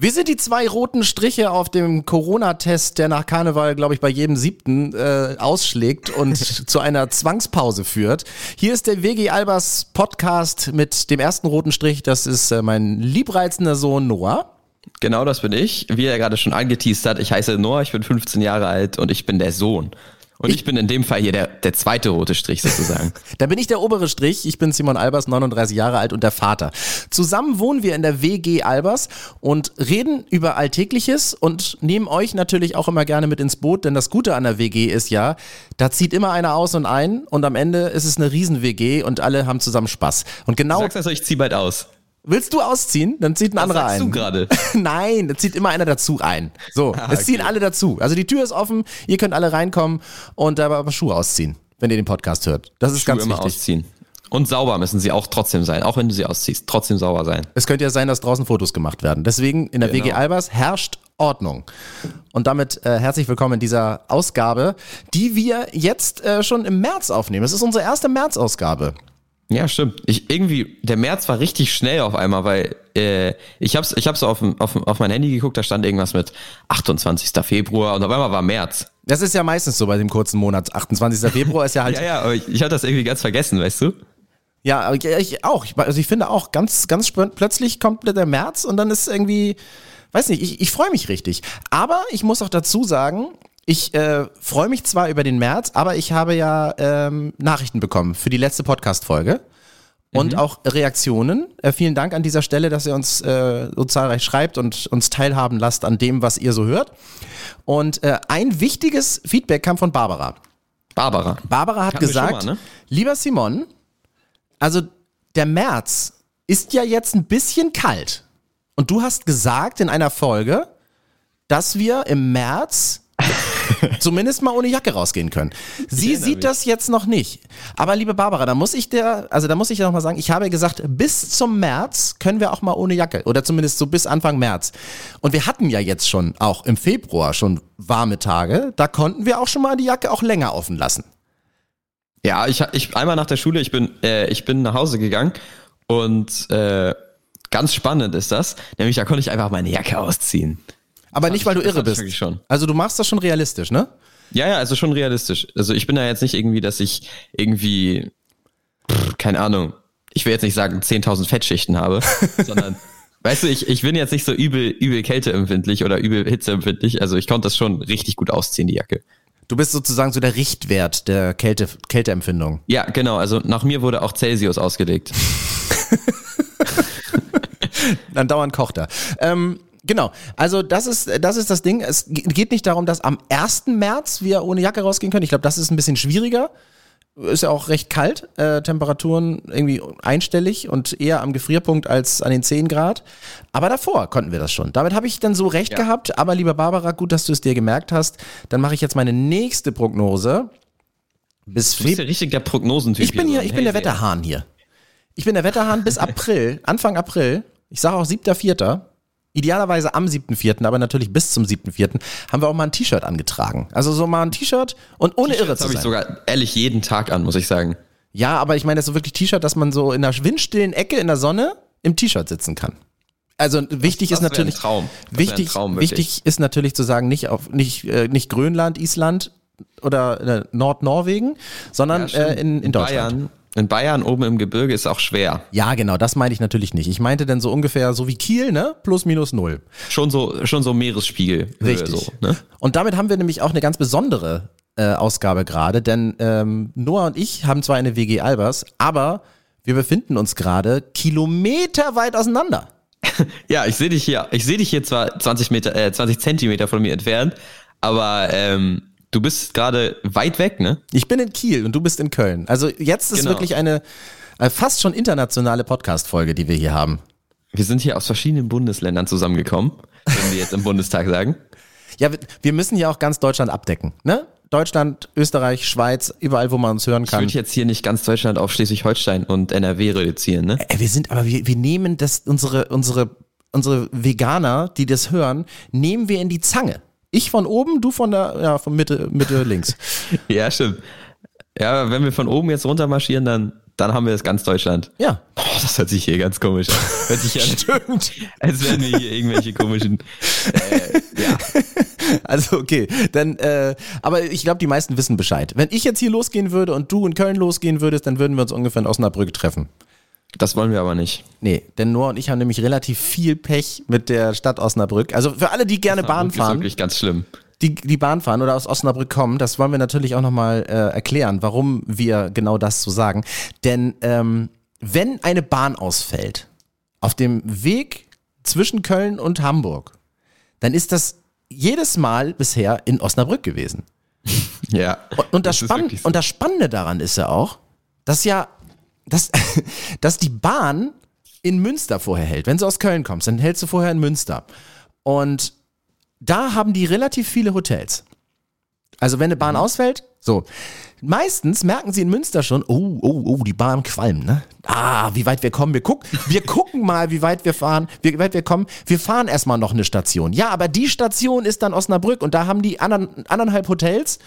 Wir sind die zwei roten Striche auf dem Corona-Test, der nach Karneval, glaube ich, bei jedem siebten äh, ausschlägt und zu einer Zwangspause führt. Hier ist der WG Albers Podcast mit dem ersten roten Strich. Das ist äh, mein liebreizender Sohn Noah. Genau das bin ich. Wie er gerade schon angeteased hat, ich heiße Noah, ich bin 15 Jahre alt und ich bin der Sohn. Und ich, ich, bin in dem Fall hier der, der zweite rote Strich sozusagen. da bin ich der obere Strich. Ich bin Simon Albers, 39 Jahre alt und der Vater. Zusammen wohnen wir in der WG Albers und reden über Alltägliches und nehmen euch natürlich auch immer gerne mit ins Boot, denn das Gute an der WG ist ja, da zieht immer einer aus und ein und am Ende ist es eine Riesen-WG und alle haben zusammen Spaß. Und genau. Du sagst also, ich zieh bald aus. Willst du ausziehen? Dann zieht ein Was anderer ein. du gerade? Nein, dann zieht immer einer dazu ein. So, ah, es ziehen alle dazu. Also die Tür ist offen, ihr könnt alle reinkommen und dabei aber Schuhe ausziehen, wenn ihr den Podcast hört. Das ist Schuhe ganz immer wichtig. ausziehen. Und sauber müssen sie auch trotzdem sein, auch wenn du sie ausziehst, trotzdem sauber sein. Es könnte ja sein, dass draußen Fotos gemacht werden. Deswegen in der genau. WG Albers herrscht Ordnung. Und damit äh, herzlich willkommen in dieser Ausgabe, die wir jetzt äh, schon im März aufnehmen. Es ist unsere erste März-Ausgabe. Ja, stimmt. Ich irgendwie der März war richtig schnell auf einmal, weil äh, ich hab's ich hab's auf, auf auf mein Handy geguckt, da stand irgendwas mit 28. Februar und auf einmal war März. Das ist ja meistens so bei dem kurzen Monat. 28. Februar ist ja halt Ja, ja, aber ich, ich hatte das irgendwie ganz vergessen, weißt du? Ja, ich auch. Ich, also ich finde auch ganz ganz plötzlich kommt der März und dann ist irgendwie weiß nicht, ich, ich freue mich richtig. Aber ich muss auch dazu sagen, ich äh, freue mich zwar über den März, aber ich habe ja ähm, Nachrichten bekommen für die letzte Podcast-Folge und mhm. auch Reaktionen. Äh, vielen Dank an dieser Stelle, dass ihr uns äh, so zahlreich schreibt und uns teilhaben lasst an dem, was ihr so hört. Und äh, ein wichtiges Feedback kam von Barbara. Barbara. Barbara hat gesagt, mal, ne? lieber Simon, also der März ist ja jetzt ein bisschen kalt. Und du hast gesagt in einer Folge, dass wir im März zumindest mal ohne Jacke rausgehen können. Sie sieht das jetzt noch nicht. Aber liebe Barbara, da muss ich dir, also da muss ich dir noch mal sagen, ich habe gesagt, bis zum März können wir auch mal ohne Jacke oder zumindest so bis Anfang März. Und wir hatten ja jetzt schon auch im Februar schon warme Tage, da konnten wir auch schon mal die Jacke auch länger offen lassen. Ja, ich, ich einmal nach der Schule, ich bin, äh, ich bin nach Hause gegangen und äh, ganz spannend ist das, nämlich da konnte ich einfach meine Jacke ausziehen. Aber nicht, weil du irre bist. Schon. Also du machst das schon realistisch, ne? Ja, ja, also schon realistisch. Also ich bin da jetzt nicht irgendwie, dass ich irgendwie, pff, keine Ahnung, ich will jetzt nicht sagen 10.000 Fettschichten habe, sondern, weißt du, ich, ich bin jetzt nicht so übel, übel kälteempfindlich oder übel hitzeempfindlich. Also ich konnte das schon richtig gut ausziehen, die Jacke. Du bist sozusagen so der Richtwert der Kälte, Kälteempfindung. Ja, genau. Also nach mir wurde auch Celsius ausgelegt. Dann dauernd kocht er. Ähm, Genau, also das ist, das ist das Ding. Es geht nicht darum, dass am 1. März wir ohne Jacke rausgehen können. Ich glaube, das ist ein bisschen schwieriger. Ist ja auch recht kalt, äh, Temperaturen irgendwie einstellig und eher am Gefrierpunkt als an den 10 Grad. Aber davor konnten wir das schon. Damit habe ich dann so recht ja. gehabt. Aber lieber Barbara, gut, dass du es dir gemerkt hast. Dann mache ich jetzt meine nächste Prognose. Bis du bist ja richtig der Prognosentyp. Ich bin hier, ich bin der Wetterhahn hier. Ich bin der Wetterhahn bis April, Anfang April. Ich sage auch 7.4 idealerweise am 7.4., aber natürlich bis zum 7.4., haben wir auch mal ein T-Shirt angetragen. Also so mal ein T-Shirt und ohne irre zu sein. habe ich sogar ehrlich jeden Tag an, muss ich sagen. Ja, aber ich meine, das ist so wirklich T-Shirt, dass man so in einer windstillen Ecke in der Sonne im T-Shirt sitzen kann. Also wichtig das, das ist natürlich ein Traum. wichtig, Traum, wichtig ist natürlich zu sagen, nicht auf nicht äh, nicht Grönland, Island oder äh, Nordnorwegen, sondern ja, äh, in, in Deutschland. Bayern, in Bayern oben im Gebirge ist auch schwer. Ja, genau, das meinte ich natürlich nicht. Ich meinte denn so ungefähr so wie Kiel, ne? Plus minus null. Schon so, schon so Meeresspiegel. Richtig. So, ne? Und damit haben wir nämlich auch eine ganz besondere äh, Ausgabe gerade, denn ähm, Noah und ich haben zwar eine WG Albers, aber wir befinden uns gerade kilometerweit auseinander. ja, ich sehe dich hier, ich sehe dich hier zwar 20 Meter, äh, 20 Zentimeter von mir entfernt, aber ähm, Du bist gerade weit weg, ne? Ich bin in Kiel und du bist in Köln. Also jetzt ist genau. wirklich eine äh, fast schon internationale Podcast-Folge, die wir hier haben. Wir sind hier aus verschiedenen Bundesländern zusammengekommen, wenn wir jetzt im Bundestag sagen. Ja, wir müssen ja auch ganz Deutschland abdecken, ne? Deutschland, Österreich, Schweiz, überall, wo man uns hören kann. Ich würde jetzt hier nicht ganz Deutschland auf Schleswig-Holstein und NRW reduzieren, ne? Äh, wir sind, aber wir, wir nehmen das, unsere, unsere, unsere Veganer, die das hören, nehmen wir in die Zange. Ich von oben, du von der, ja, von Mitte, Mitte links. ja, stimmt. Ja, wenn wir von oben jetzt runter marschieren, dann, dann haben wir das ganz Deutschland. Ja. Oh, das hört sich hier ganz komisch an. Hört sich an, Stimmt. als wären wir hier irgendwelche komischen. Äh, ja. Also okay, dann, äh, aber ich glaube, die meisten wissen Bescheid. Wenn ich jetzt hier losgehen würde und du in Köln losgehen würdest, dann würden wir uns ungefähr in Osnabrück treffen. Das wollen wir aber nicht. Nee, denn Noah und ich haben nämlich relativ viel Pech mit der Stadt Osnabrück. Also für alle, die gerne Bahn Das ist fahren, wirklich ganz schlimm. die, die Bahn fahren oder aus Osnabrück kommen, das wollen wir natürlich auch nochmal äh, erklären, warum wir genau das so sagen. Denn ähm, wenn eine Bahn ausfällt auf dem Weg zwischen Köln und Hamburg, dann ist das jedes Mal bisher in Osnabrück gewesen. Ja. Und, und, das, ist Spann so. und das Spannende daran ist ja auch, dass ja, dass, dass die Bahn in Münster vorher hält. Wenn du aus Köln kommst, dann hältst du vorher in Münster. Und da haben die relativ viele Hotels. Also wenn eine Bahn ausfällt, so. Meistens merken sie in Münster schon, oh, oh, oh, die Bahn qualmt, ne? Ah, wie weit wir kommen. Wir gucken, wir gucken mal, wie weit wir fahren, wie weit wir kommen. Wir fahren erstmal noch eine Station. Ja, aber die Station ist dann Osnabrück und da haben die andern, anderthalb Hotels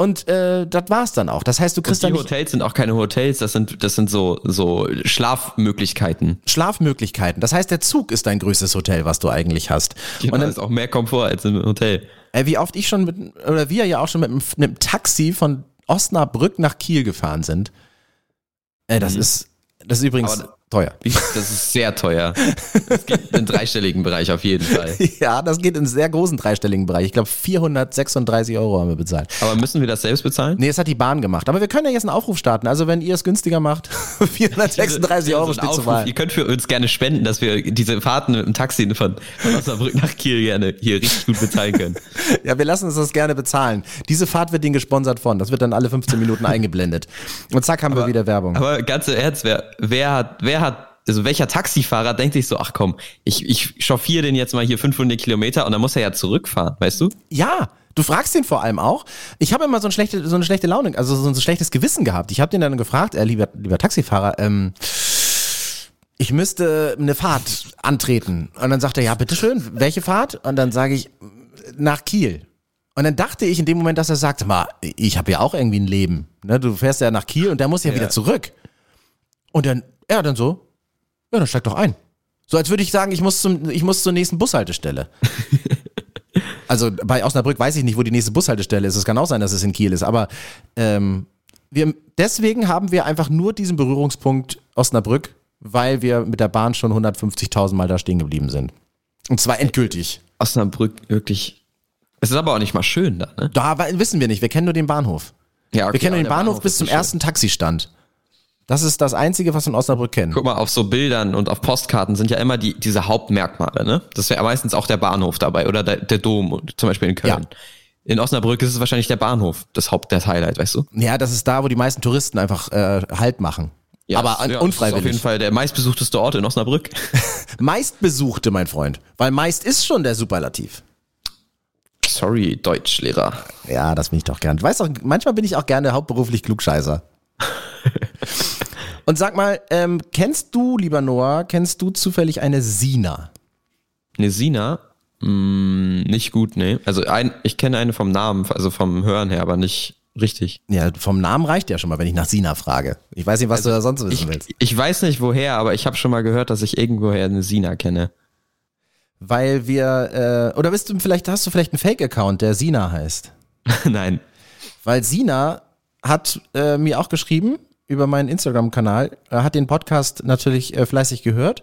und äh, das war's dann auch. Das heißt, du kriegst Die dann Hotels sind auch keine Hotels, das sind, das sind so, so Schlafmöglichkeiten. Schlafmöglichkeiten. Das heißt, der Zug ist dein größtes Hotel, was du eigentlich hast. Und Und dann ist auch mehr Komfort als im Hotel. äh, wie oft ich schon mit, oder wir ja auch schon mit einem, mit einem Taxi von Osnabrück nach Kiel gefahren sind. Äh, das ist, das ist übrigens Aber- teuer. Das ist sehr teuer. Das geht in den dreistelligen Bereich auf jeden Fall. Ja, das geht in einen sehr großen dreistelligen Bereich. Ich glaube, 436 Euro haben wir bezahlt. Aber müssen wir das selbst bezahlen? Nee, es hat die Bahn gemacht. Aber wir können ja jetzt einen Aufruf starten. Also, wenn ihr es günstiger macht, 436 Euro so steht zur. Wahl. Ihr könnt für uns gerne spenden, dass wir diese Fahrten mit dem Taxi von, von Osnabrück nach Kiel gerne hier richtig gut bezahlen können. Ja, wir lassen uns das gerne bezahlen. Diese Fahrt wird Ihnen gesponsert von. Das wird dann alle 15 Minuten eingeblendet. Und zack, haben wir wieder Werbung. Aber ganz im Ernst, wer, wer hat, wer hat, also welcher Taxifahrer denkt sich so, ach komm, ich, ich chauffiere den jetzt mal hier 500 Kilometer und dann muss er ja zurückfahren, weißt du? Ja, du fragst ihn vor allem auch. Ich habe immer so, ein schlechte, so eine schlechte Laune, also so ein schlechtes Gewissen gehabt. Ich habe den dann gefragt, äh, lieber, lieber Taxifahrer, ähm, ich müsste eine Fahrt antreten. Und dann sagt er, ja, bitteschön, welche Fahrt? Und dann sage ich, nach Kiel. Und dann dachte ich in dem Moment, dass er sagt, mal, ich habe ja auch irgendwie ein Leben. Ne? Du fährst ja nach Kiel und der muss ja, wieder zurück. Und dann, er dann so, ja, dann steig doch ein. So als würde ich sagen, ich muss, zum, ich muss zur nächsten Bushaltestelle. Also bei Osnabrück weiß ich nicht, wo die nächste Bushaltestelle ist. Es kann auch sein, dass es in Kiel ist. Aber ähm, wir, deswegen haben wir einfach nur diesen Berührungspunkt Osnabrück, weil wir mit der Bahn schon 150.000 Mal da stehen geblieben sind. Und zwar endgültig. Osnabrück wirklich. Es ist aber auch nicht mal schön da, ne? Da wissen wir nicht. Wir kennen nur den Bahnhof. Ja, okay, wir kennen nur den der Bahnhof, bis zum schön. ersten Taxistand. Das ist das Einzige, was wir in Osnabrück kennen. Guck mal, auf so Bildern und auf Postkarten sind ja immer die, diese Hauptmerkmale, ne? Das wäre meistens auch der Bahnhof dabei oder der, der Dom, zum Beispiel in Köln. Ja. In Osnabrück ist es wahrscheinlich der Bahnhof, das Haupt, das Highlight, weißt du? Ja, das ist da, wo die meisten Touristen einfach äh, Halt machen. Aber das- an, ja, Das ist unfreiwillig. auf jeden Fall der meistbesuchteste Ort in Osnabrück. Meistbesuchte, mein Freund. Weil meist ist schon der Superlativ. Sorry, Deutschlehrer. Ja, das bin ich doch gern. Weißt du, manchmal bin ich auch gerne hauptberuflich Klugscheißer. Und sag mal, ähm, kennst du, lieber Noah, kennst du zufällig eine Sina? Ne, Sina? Mh, nicht gut, ne. Also ein, ich kenne eine vom Namen, also vom Hören her, aber nicht richtig. Ja, vom Namen reicht ja schon mal, wenn ich nach Sina frage. Ich weiß nicht, was du da sonst wissen Ich, willst. ich weiß nicht woher, aber ich habe schon mal gehört, dass ich irgendwoher eine Sina kenne. Weil wir, äh, oder bist du vielleicht, hast du vielleicht einen Fake-Account, der Sina heißt? Nein. Weil Sina hat äh, mir auch geschrieben über meinen Instagram-Kanal, äh, hat den Podcast natürlich äh, fleißig gehört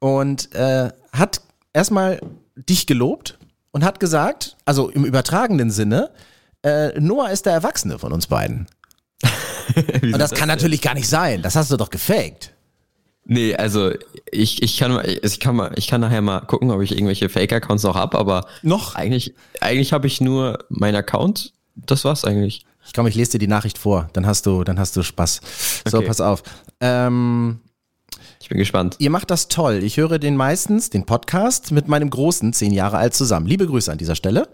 und äh, hat erstmal dich gelobt und hat gesagt, also im übertragenen Sinne, äh, Noah ist der Erwachsene von uns beiden. und das kann natürlich gar nicht sein. Das hast du doch gefaked. Nee, also ich, ich kann mal, ich kann mal, ich kann nachher mal gucken, ob ich irgendwelche Fake-Accounts noch hab, aber Noch? eigentlich, eigentlich habe ich nur meinen Account. Das war's eigentlich. Ich komm, ich lese dir die Nachricht vor, dann hast du, dann hast du Spaß. So, Okay. pass auf. Ähm, Ich bin gespannt. Ihr macht das toll. Ich höre den meistens, den Podcast, mit meinem Großen, zehn Jahre alt, zusammen. Liebe Grüße an dieser Stelle.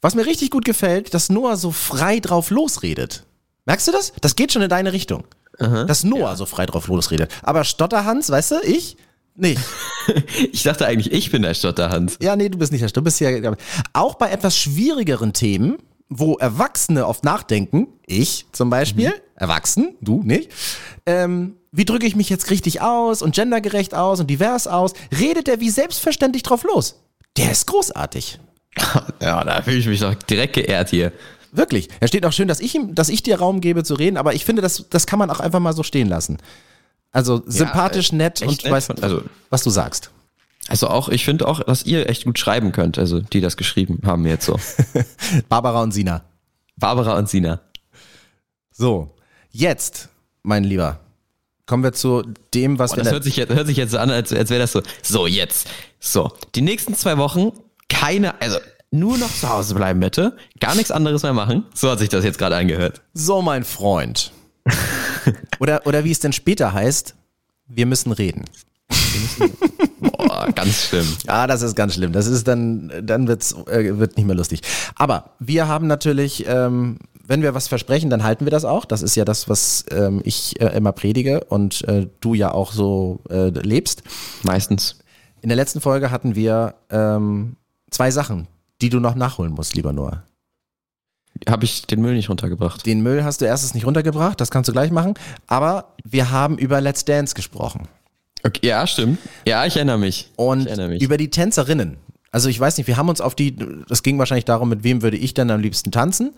Was mir richtig gut gefällt, dass Noah so frei drauf losredet. Merkst du das? Das geht schon in deine Richtung. Dass Noah so frei drauf losredet. Aber Stotterhans, weißt du, ich? Nicht. Ich dachte eigentlich, ich bin der Stotterhans. Ja, nee, du bist nicht der Stotter. Du bist ja. Auch bei etwas schwierigeren Themen wo Erwachsene oft nachdenken, ich zum Beispiel, mhm. erwachsen, du nicht, ähm, wie drücke ich mich jetzt richtig aus und gendergerecht aus und divers aus, redet er wie selbstverständlich drauf los. Der ist großartig. Ja, da fühle ich mich doch direkt geehrt hier. Wirklich. Er steht auch schön, dass ich ihm, dass ich dir Raum gebe zu reden, aber ich finde, das, das kann man auch einfach mal so stehen lassen. Also sympathisch, ja, äh, nett und nett weißt, also, was du sagst. Also auch, ich finde auch, dass ihr echt gut schreiben könnt, also die das geschrieben haben jetzt so. Barbara und Sina. Barbara und Sina. So, jetzt, mein Lieber, kommen wir zu dem, was Boah, wir. Das hört sich, jetzt, hört sich jetzt so an, als, als wäre das so. So, jetzt. So, die nächsten zwei Wochen keine, also nur noch zu Hause bleiben bitte, gar nichts anderes mehr machen. So hat sich das jetzt gerade angehört. So, mein Freund. oder, oder wie es denn später heißt, wir müssen reden. Boah, ganz schlimm. Ja, das ist ganz schlimm. Das ist dann, dann wird's, äh, wird nicht mehr lustig. Aber wir haben natürlich, ähm, wenn wir was versprechen, dann halten wir das auch. Das ist ja das, was ähm, ich äh, immer predige und äh, du ja auch so äh, lebst. Meistens. In der letzten Folge hatten wir ähm, zwei Sachen, die du noch nachholen musst, lieber Noah. Habe ich den Müll nicht runtergebracht? Den Müll hast du erstens nicht runtergebracht, das kannst du gleich machen. Aber wir haben über Let's Dance gesprochen. Okay, ja, stimmt. Ja, ich erinnere mich. Und erinnere mich. über die Tänzerinnen. Also ich weiß nicht, wir haben uns auf die, das ging wahrscheinlich darum, mit wem würde ich dann am liebsten tanzen.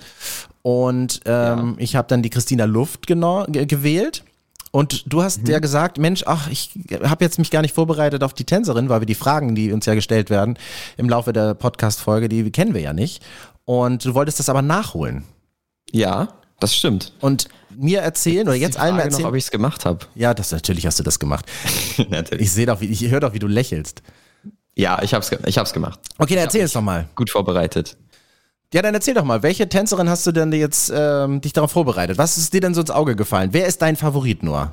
Und ähm, ja. ich habe dann die Christina Luft gewählt. Und du hast mhm. ja gesagt, Mensch, ach, ich habe jetzt mich gar nicht vorbereitet auf die Tänzerin, weil wir die Fragen, die uns ja gestellt werden im Laufe der Podcast-Folge, die kennen wir ja nicht. Und du wolltest das aber nachholen. Ja, das stimmt. Und mir erzählen oder jetzt allen erzählen, noch, ob ich es gemacht habe. Ja, das natürlich hast du das gemacht. natürlich. Ich sehe doch, ich höre doch, wie du lächelst. Ja, ich hab's, ich hab's gemacht. Okay, dann erzähl es doch mal. Gut vorbereitet. Ja, dann erzähl doch mal, welche Tänzerin hast du denn jetzt ähm, dich darauf vorbereitet? Was ist dir denn so ins Auge gefallen? Wer ist dein Favorit nur?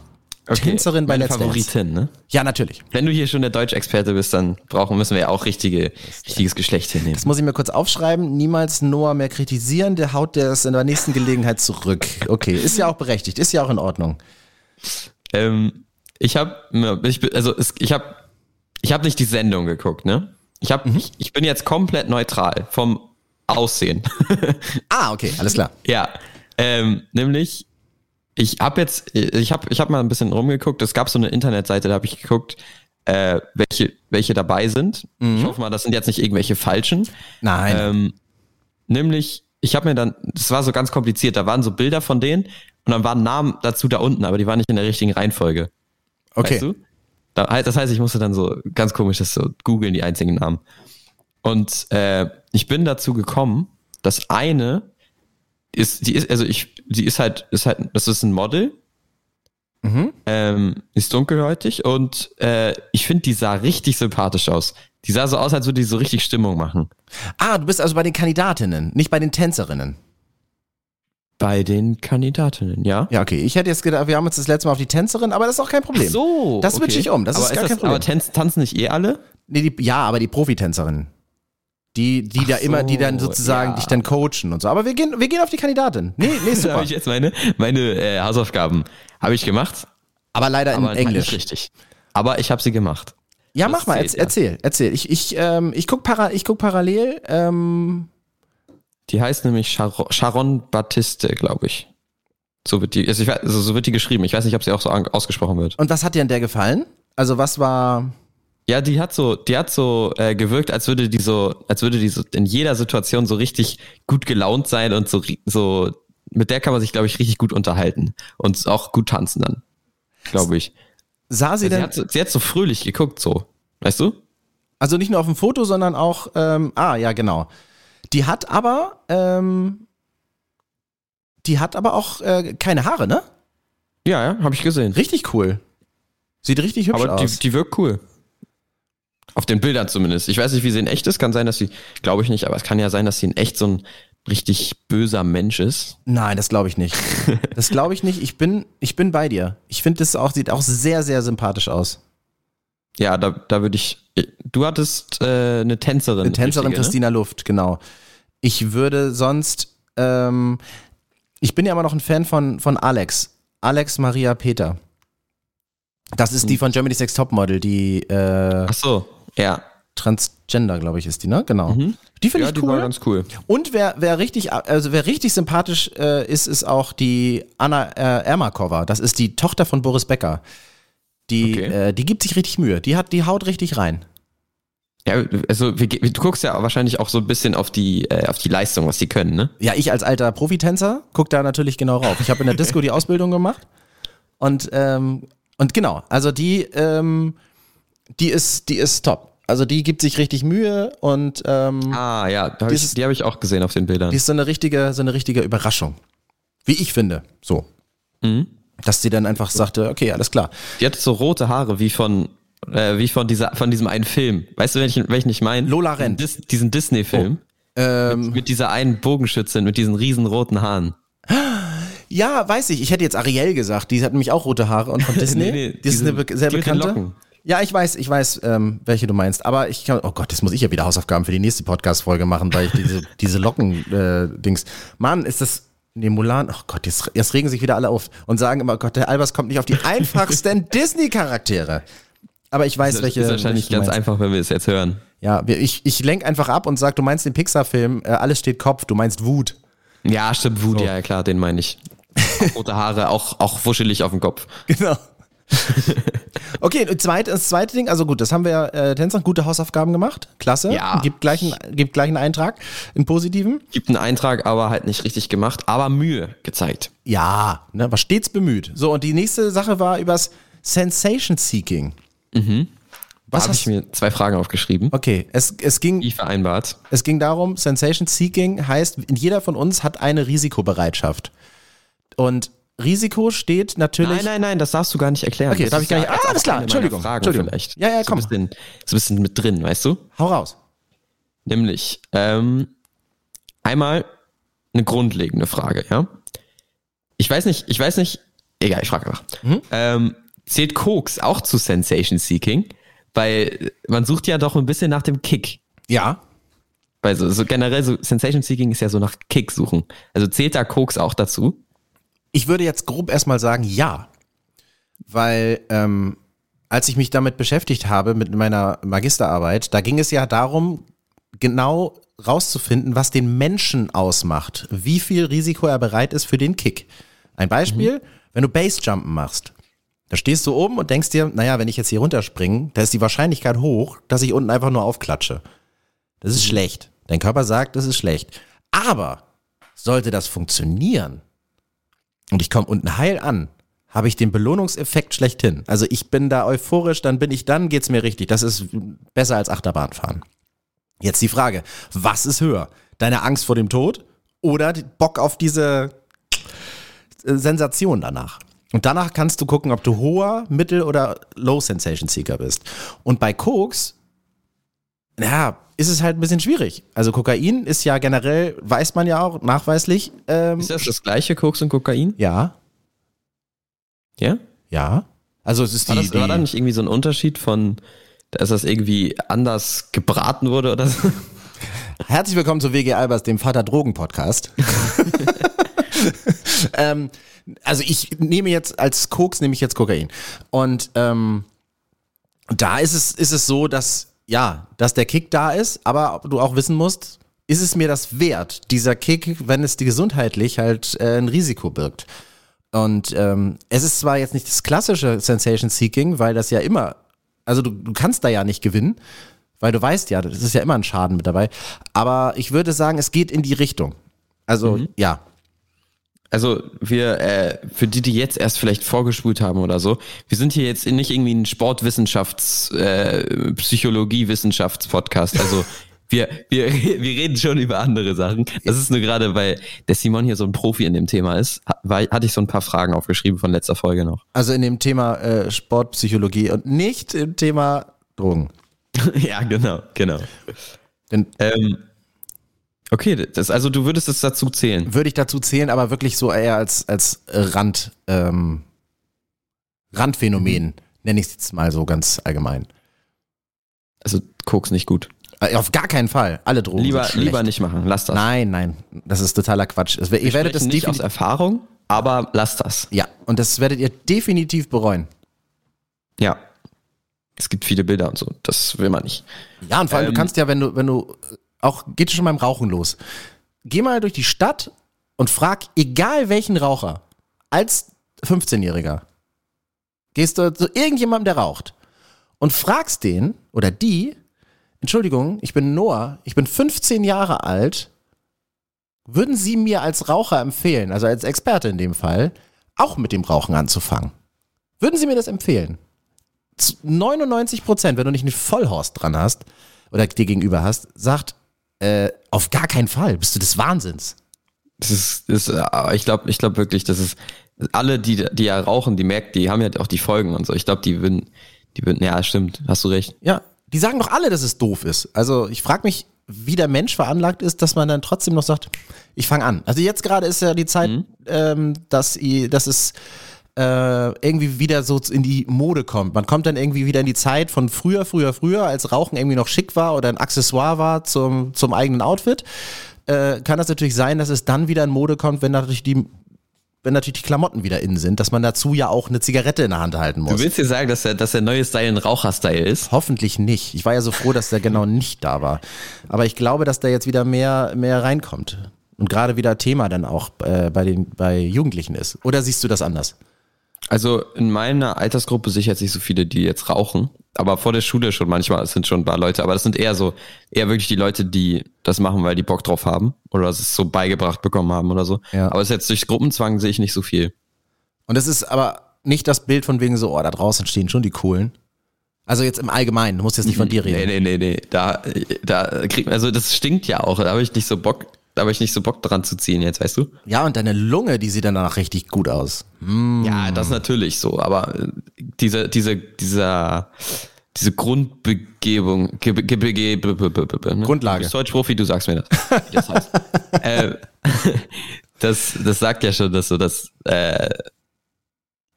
Okay, Tänzerin bei Let's Favoritin, ne? Ja, natürlich. Wenn du hier schon der Deutschexperte bist, dann brauchen müssen wir ja auch richtige, richtiges Geschlecht hier nehmen. Das muss ich mir kurz aufschreiben. Niemals Noah mehr kritisieren, der haut das in der nächsten Gelegenheit zurück. Okay, ist ja auch berechtigt, ist ja auch in Ordnung. Ähm, ich habe, ich, also ich habe, ich habe nicht die Sendung geguckt, ne? Ich habe, mhm. ich, ich bin jetzt komplett neutral vom Aussehen. ah, okay, alles klar. ja, ähm, nämlich ich habe jetzt, ich habe ich hab mal ein bisschen rumgeguckt. Es gab so eine Internetseite, da habe ich geguckt, äh, welche, welche dabei sind. Mhm. Ich hoffe mal, das sind jetzt nicht irgendwelche falschen. Nein. Ähm, nämlich, ich habe mir dann, das war so ganz kompliziert, da waren so Bilder von denen und dann waren Namen dazu da unten, aber die waren nicht in der richtigen Reihenfolge. Okay. Weißt du? Das heißt, ich musste dann so ganz komisch das so googeln, die einzigen Namen. Und äh, ich bin dazu gekommen, dass eine ist, die ist, also ich, die ist halt, ist halt, das ist ein Model. Mhm. Ähm, ist dunkelhäutig und äh, ich finde, die sah richtig sympathisch aus. Die sah so aus, als würde die so richtig Stimmung machen. Ah, du bist also bei den Kandidatinnen, nicht bei den Tänzerinnen. Bei den Kandidatinnen, ja. Ja, okay. Ich hätte jetzt gedacht, wir haben uns das letzte Mal auf die Tänzerin, aber das ist auch kein Problem. Ach so. Das okay. switche ich um. Das aber ist gar ist das, kein Problem. Aber tanzen nicht eh alle? Nee, die, ja, aber die Profitänzerinnen. Die, die Ach da so, immer, die dann sozusagen ja. dich dann coachen und so. Aber wir gehen, wir gehen auf die Kandidatin. Nee, nee, super. habe ich jetzt meine, meine äh, Hausaufgaben habe ich gemacht. Aber leider in aber Englisch. Richtig. Aber ich habe sie gemacht. Ja, das mach mal, zählt, erzähl, ja. erzähl. Ich, ich, ähm, ich guck, para, ich guck parallel. Ähm, die heißt nämlich Sharon, Sharon Battiste, glaube ich. So wird die, also, ich also so wird die geschrieben. Ich weiß nicht, ob sie auch so ausgesprochen wird. Und was hat dir an der gefallen? Also was war? Ja, die hat so, die hat so äh, gewirkt, als würde die so, als würde die so in jeder Situation so richtig gut gelaunt sein und so, so mit der kann man sich, glaube ich, richtig gut unterhalten und auch gut tanzen dann, glaube ich. Sah sie also denn? Sie hat, so, sie hat so fröhlich geguckt, so, weißt du? Also nicht nur auf dem Foto, sondern auch, ähm, ah ja, genau. Die hat aber, ähm, die hat aber auch äh, keine Haare, ne? Ja, ja, habe ich gesehen. Richtig cool. Sieht richtig hübsch aber aus. Aber die, die wirkt cool. Auf den Bildern zumindest. Ich weiß nicht, wie sie in echt ist. Kann sein, dass sie, glaube ich nicht, aber es kann ja sein, dass sie in echt so ein richtig böser Mensch ist. Nein, das glaube ich nicht. Das glaube ich nicht. Ich bin, ich bin bei dir. Ich finde, das auch, sieht auch sehr, sehr sympathisch aus. Ja, da, da würde ich. Du hattest äh, eine Tänzerin. Eine Tänzerin, richtige, ne? Christina ne? Luft, genau. Ich würde sonst. Ähm, ich bin ja immer noch ein Fan von, von Alex. Alex Maria Peter. Das ist die hm. von Germany's Next Topmodel, die. Äh, Ach so. Ja. Transgender, glaube ich, ist die, ne? Genau. Mhm. Die finde ja, ich cool. Die war ganz cool. Und wer, wer richtig, also wer richtig sympathisch äh, ist, ist auch die Anna äh, Ermakova. Das ist die Tochter von Boris Becker. Die, okay. äh, die gibt sich richtig Mühe. Die hat, die haut richtig rein. Ja, also du guckst ja wahrscheinlich auch so ein bisschen auf die, äh, auf die Leistung, was die können, ne? Ja, ich als alter Profitänzer guck da natürlich genau rauf. Ich habe in der Disco die Ausbildung gemacht und ähm, und genau, also die ähm, die ist die ist top. Also die gibt sich richtig Mühe und ähm, ah ja, hab ich, die habe ich auch gesehen auf den Bildern. Die ist so eine richtige so eine richtige Überraschung, wie ich finde, so. Mhm. Dass sie dann einfach sagte, okay, alles klar. Die hat so rote Haare wie von äh, wie von dieser, von diesem einen Film. Weißt du, welchen, welchen ich meine? Lola Rent. Dis, diesen Disney-Film. Oh. Ähm. Mit, mit, dieser einen Bogenschützin mit diesen riesen roten Haaren. Ja, weiß ich. Ich hätte jetzt Ariel gesagt. Die hat nämlich auch rote Haare und von Disney. nee, nee, die ist eine be sehr bekannte. Ja, ich weiß, ich weiß, ähm, welche du meinst. Aber ich kann, oh Gott, jetzt muss ich ja wieder Hausaufgaben für die nächste Podcast-Folge machen, weil ich diese, diese Locken-Dings. Äh, Mann, ist das. Nee, Mulan, oh Gott, jetzt, jetzt regen sich wieder alle auf und sagen immer, oh Gott, der Albers kommt nicht auf die einfachsten Disney-Charaktere. Aber ich weiß, das welche. Ist wahrscheinlich ganz einfach, wenn wir es jetzt hören. Ja, ich, ich lenk einfach ab und sag, du meinst den Pixar-Film, äh, alles steht Kopf, du meinst Wut. Ja, stimmt, Wut, so. ja klar, den meine ich. rote Haare, auch, auch wuschelig auf dem Kopf. Genau. okay, zweit, das zweite Ding, also gut, das haben wir äh, Tänzer gute Hausaufgaben gemacht. Klasse. Ja. Gibt gleich, einen, gibt gleich einen Eintrag, einen positiven. Gibt einen Eintrag, aber halt nicht richtig gemacht, aber Mühe gezeigt. Ja, ne, war stets bemüht. So, und die nächste Sache war übers Sensation Seeking. Mhm. Was habe ich mir zwei Fragen aufgeschrieben. Okay, es, es ging. Wie vereinbart. Es ging darum, Sensation Seeking heißt, jeder von uns hat eine Risikobereitschaft. Und Risiko steht natürlich. Nein, nein, nein, das darfst du gar nicht erklären. Okay, das darf ich gar nicht. Ah, alles klar, Entschuldigung. Fragen Entschuldigung. Vielleicht. Ja, ja, komm. So ein, bisschen, so ein bisschen mit drin, weißt du? Hau raus. Nämlich, ähm, einmal eine grundlegende Frage, ja? Ich weiß nicht, ich weiß nicht, egal, ich frage einfach. Mhm. Ähm, Zählt Koks auch zu Sensation Seeking? Weil man sucht ja doch ein bisschen nach dem Kick. Ja. Weil so, so generell so Sensation Seeking ist ja so nach Kick suchen. Also zählt da Koks auch dazu? Ich würde jetzt grob erstmal sagen, ja. Weil ähm, als ich mich damit beschäftigt habe, mit meiner Magisterarbeit, da ging es ja darum, genau rauszufinden, was den Menschen ausmacht. Wie viel Risiko er bereit ist für den Kick. Ein Beispiel, mhm. wenn du Bassjumpen machst. Da stehst du oben und denkst dir, naja, wenn ich jetzt hier runterspringe, da ist die Wahrscheinlichkeit hoch, dass ich unten einfach nur aufklatsche. Das ist mhm. schlecht. Dein Körper sagt, das ist schlecht. Aber sollte das funktionieren und ich komme unten heil an, habe ich den Belohnungseffekt schlechthin. Also ich bin da euphorisch, dann bin ich, dann geht's mir richtig. Das ist besser als Achterbahnfahren. Jetzt die Frage, was ist höher? Deine Angst vor dem Tod oder Bock auf diese Sensation danach? Und danach kannst du gucken, ob du hoher, mittel oder low Sensation Seeker bist. Und bei Koks, ja, ist es halt ein bisschen schwierig. Also Kokain ist ja generell, weiß man ja auch, nachweislich. Ähm, ist das das gleiche Koks und Kokain? Ja. Ja? Ja. Also es ist war die, das, War da nicht irgendwie so ein Unterschied von, dass das irgendwie anders gebraten wurde oder so? Herzlich willkommen zu WG Albers, dem Vater Drogen Podcast. ähm, also ich nehme jetzt als Koks nehme ich jetzt Kokain. Und ähm, da ist es, ist es so, dass, ja, dass der Kick da ist, aber du auch wissen musst, ist es mir das wert, dieser Kick, wenn es die gesundheitlich halt äh, ein Risiko birgt. Und ähm, es ist zwar jetzt nicht das klassische Sensation Seeking, weil das ja immer, also du, du kannst da ja nicht gewinnen, weil du weißt ja, das ist ja immer ein Schaden mit dabei. Aber ich würde sagen, es geht in die Richtung. Also mhm. ja, also wir, äh, für die, die jetzt erst vielleicht vorgespult haben oder so, wir sind hier jetzt nicht irgendwie ein Sportwissenschafts-, äh, Psychologie-Wissenschafts-Podcast. Also wir, wir, wir reden schon über andere Sachen. Das ist nur gerade, weil der Simon hier so ein Profi in dem Thema ist, war, hatte ich so ein paar Fragen aufgeschrieben von letzter Folge noch. Also in dem Thema äh, Sportpsychologie und nicht im Thema Drogen. ja, genau, genau. Denn, ähm, Okay, das, also du würdest es dazu zählen. Würde ich dazu zählen, aber wirklich so eher als, als Rand, ähm, Randphänomen, mhm. nenne ich es jetzt mal so ganz allgemein. Also Koks nicht gut. Äh, auf gar keinen Fall. Alle Drogen. Lieber, lieber nicht machen. Lass das. Nein, nein. Das ist totaler Quatsch. ihr Wir werdet es nicht aus Erfahrung, aber lasst das. Ja, und das werdet ihr definitiv bereuen. Ja. es gibt viele Bilder und so. Das will man nicht. Ja, und vor allem, ähm, du kannst ja, wenn du, wenn du, auch, geht schon beim Rauchen los. Geh mal durch die Stadt und frag, egal welchen Raucher, als 15-Jähriger, gehst du zu irgendjemandem, der raucht und fragst den oder die, Entschuldigung, ich bin Noah, ich bin 15 Jahre alt, würden Sie mir als Raucher empfehlen, also als Experte in dem Fall, auch mit dem Rauchen anzufangen? Würden Sie mir das empfehlen? 99 Prozent, wenn du nicht einen Vollhorst dran hast oder dir gegenüber hast, sagt, äh, auf gar keinen Fall, bist du des Wahnsinns. Das ist, das, äh, ich glaube, ich glaube wirklich, dass es alle, die, die ja rauchen, die merken, die haben ja auch die Folgen und so. Ich glaube, die würden, die würden, ja, stimmt, hast du recht. Ja, die sagen doch alle, dass es doof ist. Also ich frage mich, wie der Mensch veranlagt ist, dass man dann trotzdem noch sagt, ich fange an. Also jetzt gerade ist ja die Zeit, mhm. ähm, dass, dass es äh, irgendwie wieder so in die Mode kommt. Man kommt dann irgendwie wieder in die Zeit von früher, früher, früher, als Rauchen irgendwie noch schick war oder ein Accessoire war zum, zum eigenen Outfit. Äh, kann das natürlich sein, dass es dann wieder in Mode kommt, wenn natürlich die wenn natürlich die Klamotten wieder innen sind, dass man dazu ja auch eine Zigarette in der Hand halten muss. Du willst dir sagen, dass der, dass der neue Style ein Raucher-Style ist? Hoffentlich nicht. Ich war ja so froh, dass der genau nicht da war. Aber ich glaube, dass der jetzt wieder mehr, mehr reinkommt. Und gerade wieder Thema dann auch äh, bei, den, bei Jugendlichen ist. Oder siehst du das anders? Also in meiner Altersgruppe sicher jetzt nicht so viele, die jetzt rauchen. Aber vor der Schule schon manchmal, es sind schon ein paar Leute, aber das sind eher so, eher wirklich die Leute, die das machen, weil die Bock drauf haben oder es so beigebracht bekommen haben oder so. Ja. Aber es jetzt durch Gruppenzwang sehe ich nicht so viel. Und es ist aber nicht das Bild von wegen so, oh, da draußen stehen schon die Coolen. Also jetzt im Allgemeinen, du musst jetzt nicht von dir reden. Nee, nee, nee, nee. Da, da kriegt also das stinkt ja auch, da habe ich nicht so Bock, habe ich nicht so Bock dran zu ziehen jetzt, weißt du? Ja, und deine Lunge, die sieht dann danach richtig gut aus. Mm. Ja, das natürlich so, aber äh, diese, diese, dieser, diese Grundbegebung, ge, ge, ge, ne? Grundlage. Du bist Deutschprofi, du sagst mir das. das, heißt. äh, das, das sagt ja schon, dass so das, äh,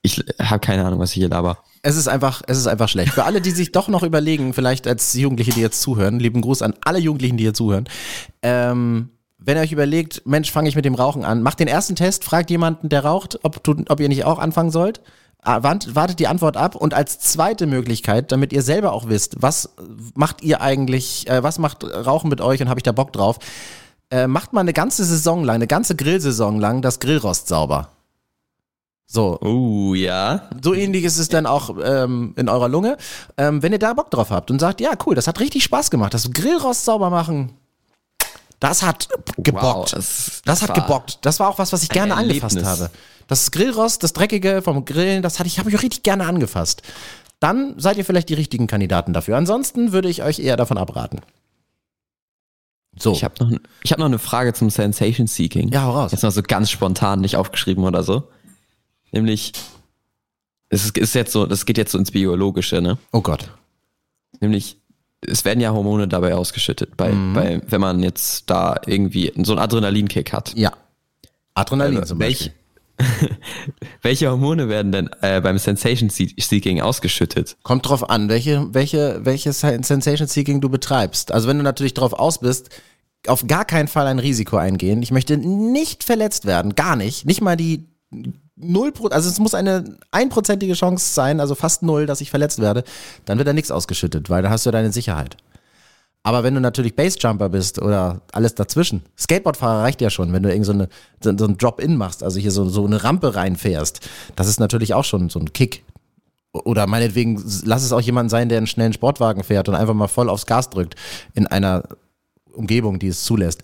ich habe keine Ahnung, was ich hier laber. Es ist einfach, es ist einfach schlecht. Für alle, die sich doch noch überlegen, vielleicht als Jugendliche, die jetzt zuhören, lieben Gruß an alle Jugendlichen, die hier zuhören. Ähm, wenn ihr euch überlegt, Mensch, fange ich mit dem Rauchen an, macht den ersten Test, fragt jemanden, der raucht, ob, du, ob ihr nicht auch anfangen sollt. Ah, wartet die Antwort ab und als zweite Möglichkeit, damit ihr selber auch wisst, was macht ihr eigentlich, äh, was macht Rauchen mit euch und habe ich da Bock drauf, äh, macht mal eine ganze Saison lang, eine ganze Grillsaison lang das Grillrost sauber. So. Uh, ja. So ähnlich ist es dann auch ähm, in eurer Lunge. Ähm, wenn ihr da Bock drauf habt und sagt, ja, cool, das hat richtig Spaß gemacht, das Grillrost sauber machen, das hat gebockt. Wow, das, das, hat gebockt. Das war auch was, was ich gerne angefasst habe. Das Grillrost, das Dreckige vom Grillen, das hatte ich, habe ich auch richtig gerne angefasst. Dann seid ihr vielleicht die richtigen Kandidaten dafür. Ansonsten würde ich euch eher davon abraten. So. Ich habe noch, hab noch eine Frage zum Sensation Seeking. Ja, hau raus. Jetzt mal so ganz spontan nicht aufgeschrieben oder so. Nämlich, es ist jetzt so, das geht jetzt so ins Biologische, ne? Oh Gott. Nämlich, es werden ja Hormone dabei ausgeschüttet, bei, mhm. bei, wenn man jetzt da irgendwie so einen Adrenalinkick hat. Ja. Adrenalin also, zum Beispiel. welche Hormone werden denn äh, beim Sensation Seeking ausgeschüttet? Kommt drauf an, welche, welche, welches Sensation Seeking du betreibst. Also wenn du natürlich drauf aus bist, auf gar keinen Fall ein Risiko eingehen. Ich möchte nicht verletzt werden, gar nicht. Nicht mal die null, also es muss eine einprozentige Chance sein, also fast null, dass ich verletzt werde, dann wird da nichts ausgeschüttet, weil da hast du deine Sicherheit. Aber wenn du natürlich Basejumper bist oder alles dazwischen, Skateboardfahrer reicht ja schon, wenn du irgend so, eine, so, so einen Drop-In machst, also hier so, so eine Rampe reinfährst, das ist natürlich auch schon so ein Kick. Oder meinetwegen, lass es auch jemand sein, der einen schnellen Sportwagen fährt und einfach mal voll aufs Gas drückt in einer Umgebung, die es zulässt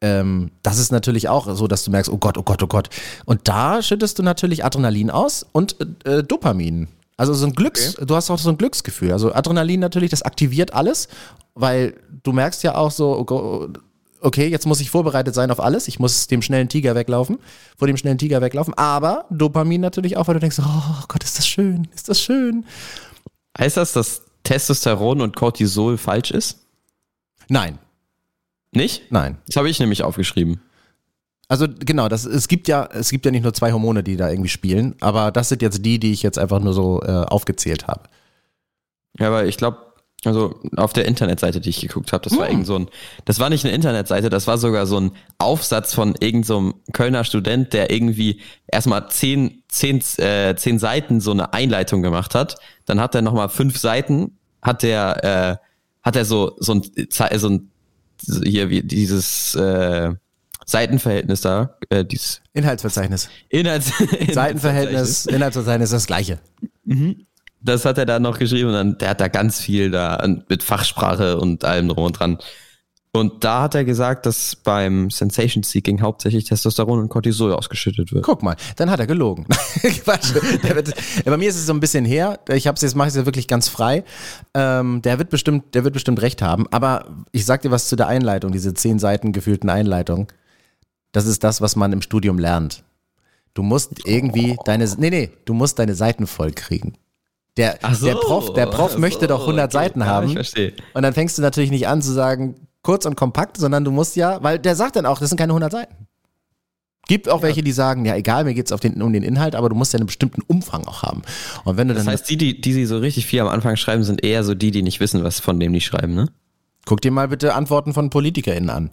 ähm, das ist natürlich auch so, dass du merkst, oh Gott, oh Gott, oh Gott. Und da schüttest du natürlich Adrenalin aus und äh, Dopamin. Also so ein Glücks, okay. du hast auch so ein Glücksgefühl. Also Adrenalin natürlich, das aktiviert alles, weil du merkst ja auch so, oh okay, jetzt muss ich vorbereitet sein auf alles. Ich muss dem schnellen Tiger weglaufen, vor dem schnellen Tiger weglaufen. Aber Dopamin natürlich auch, weil du denkst, oh Gott, ist das schön, ist das schön. Heißt das, dass Testosteron und Cortisol falsch ist? Nein, nicht? Nein. Das habe ich nämlich aufgeschrieben. Also genau, das, es gibt ja, es gibt ja nicht nur zwei Hormone, die da irgendwie spielen, aber das sind jetzt die, die ich jetzt einfach nur so äh, aufgezählt habe. Ja, aber ich glaube, Also auf der Internetseite, die ich geguckt habe, das hm. war irgend so ein, das war nicht eine Internetseite, das war sogar so ein Aufsatz von irgendeinem so Kölner Student, der irgendwie erstmal zehn, zehn, äh, zehn Seiten so eine Einleitung gemacht hat. Dann hat er nochmal fünf Seiten, hat der, äh, hat er so, so ein, so ein hier wie dieses äh, Seitenverhältnis da, äh, dieses Inhaltsverzeichnis. Inhalts Seitenverhältnis, Inhaltsverzeichnis, das gleiche. Mhm. Das hat er da noch geschrieben und dann, der hat da ganz viel da mit Fachsprache und allem drum und dran. Und da hat er gesagt, dass beim Sensation Seeking hauptsächlich Testosteron und Cortisol ausgeschüttet wird. Guck mal, dann hat er gelogen. wird, bei mir ist es so ein bisschen her. Ich habe es jetzt mache ich es ja wirklich ganz frei. Ähm, der wird bestimmt, der wird bestimmt recht haben. Aber ich sag dir was zu der Einleitung, diese zehn Seiten gefühlten Einleitung. Das ist das, was man im Studium lernt. Du musst irgendwie deine, nee, nee, du musst deine Seiten voll kriegen. Der, so, der Prof, der Prof möchte so, doch 100 okay, Seiten ja, haben. Ich verstehe. Und dann fängst du natürlich nicht an zu sagen, kurz und kompakt, sondern du musst ja, weil der sagt dann auch, das sind keine 100 Seiten. Gibt auch ja. welche, die sagen, ja egal, mir geht's auf den, um den Inhalt, aber du musst ja einen bestimmten Umfang auch haben. Und wenn du das dann heißt, die, die, die sie so richtig viel am Anfang schreiben, sind eher so die, die nicht wissen, was von dem die schreiben, ne? Guck dir mal bitte Antworten von PolitikerInnen an.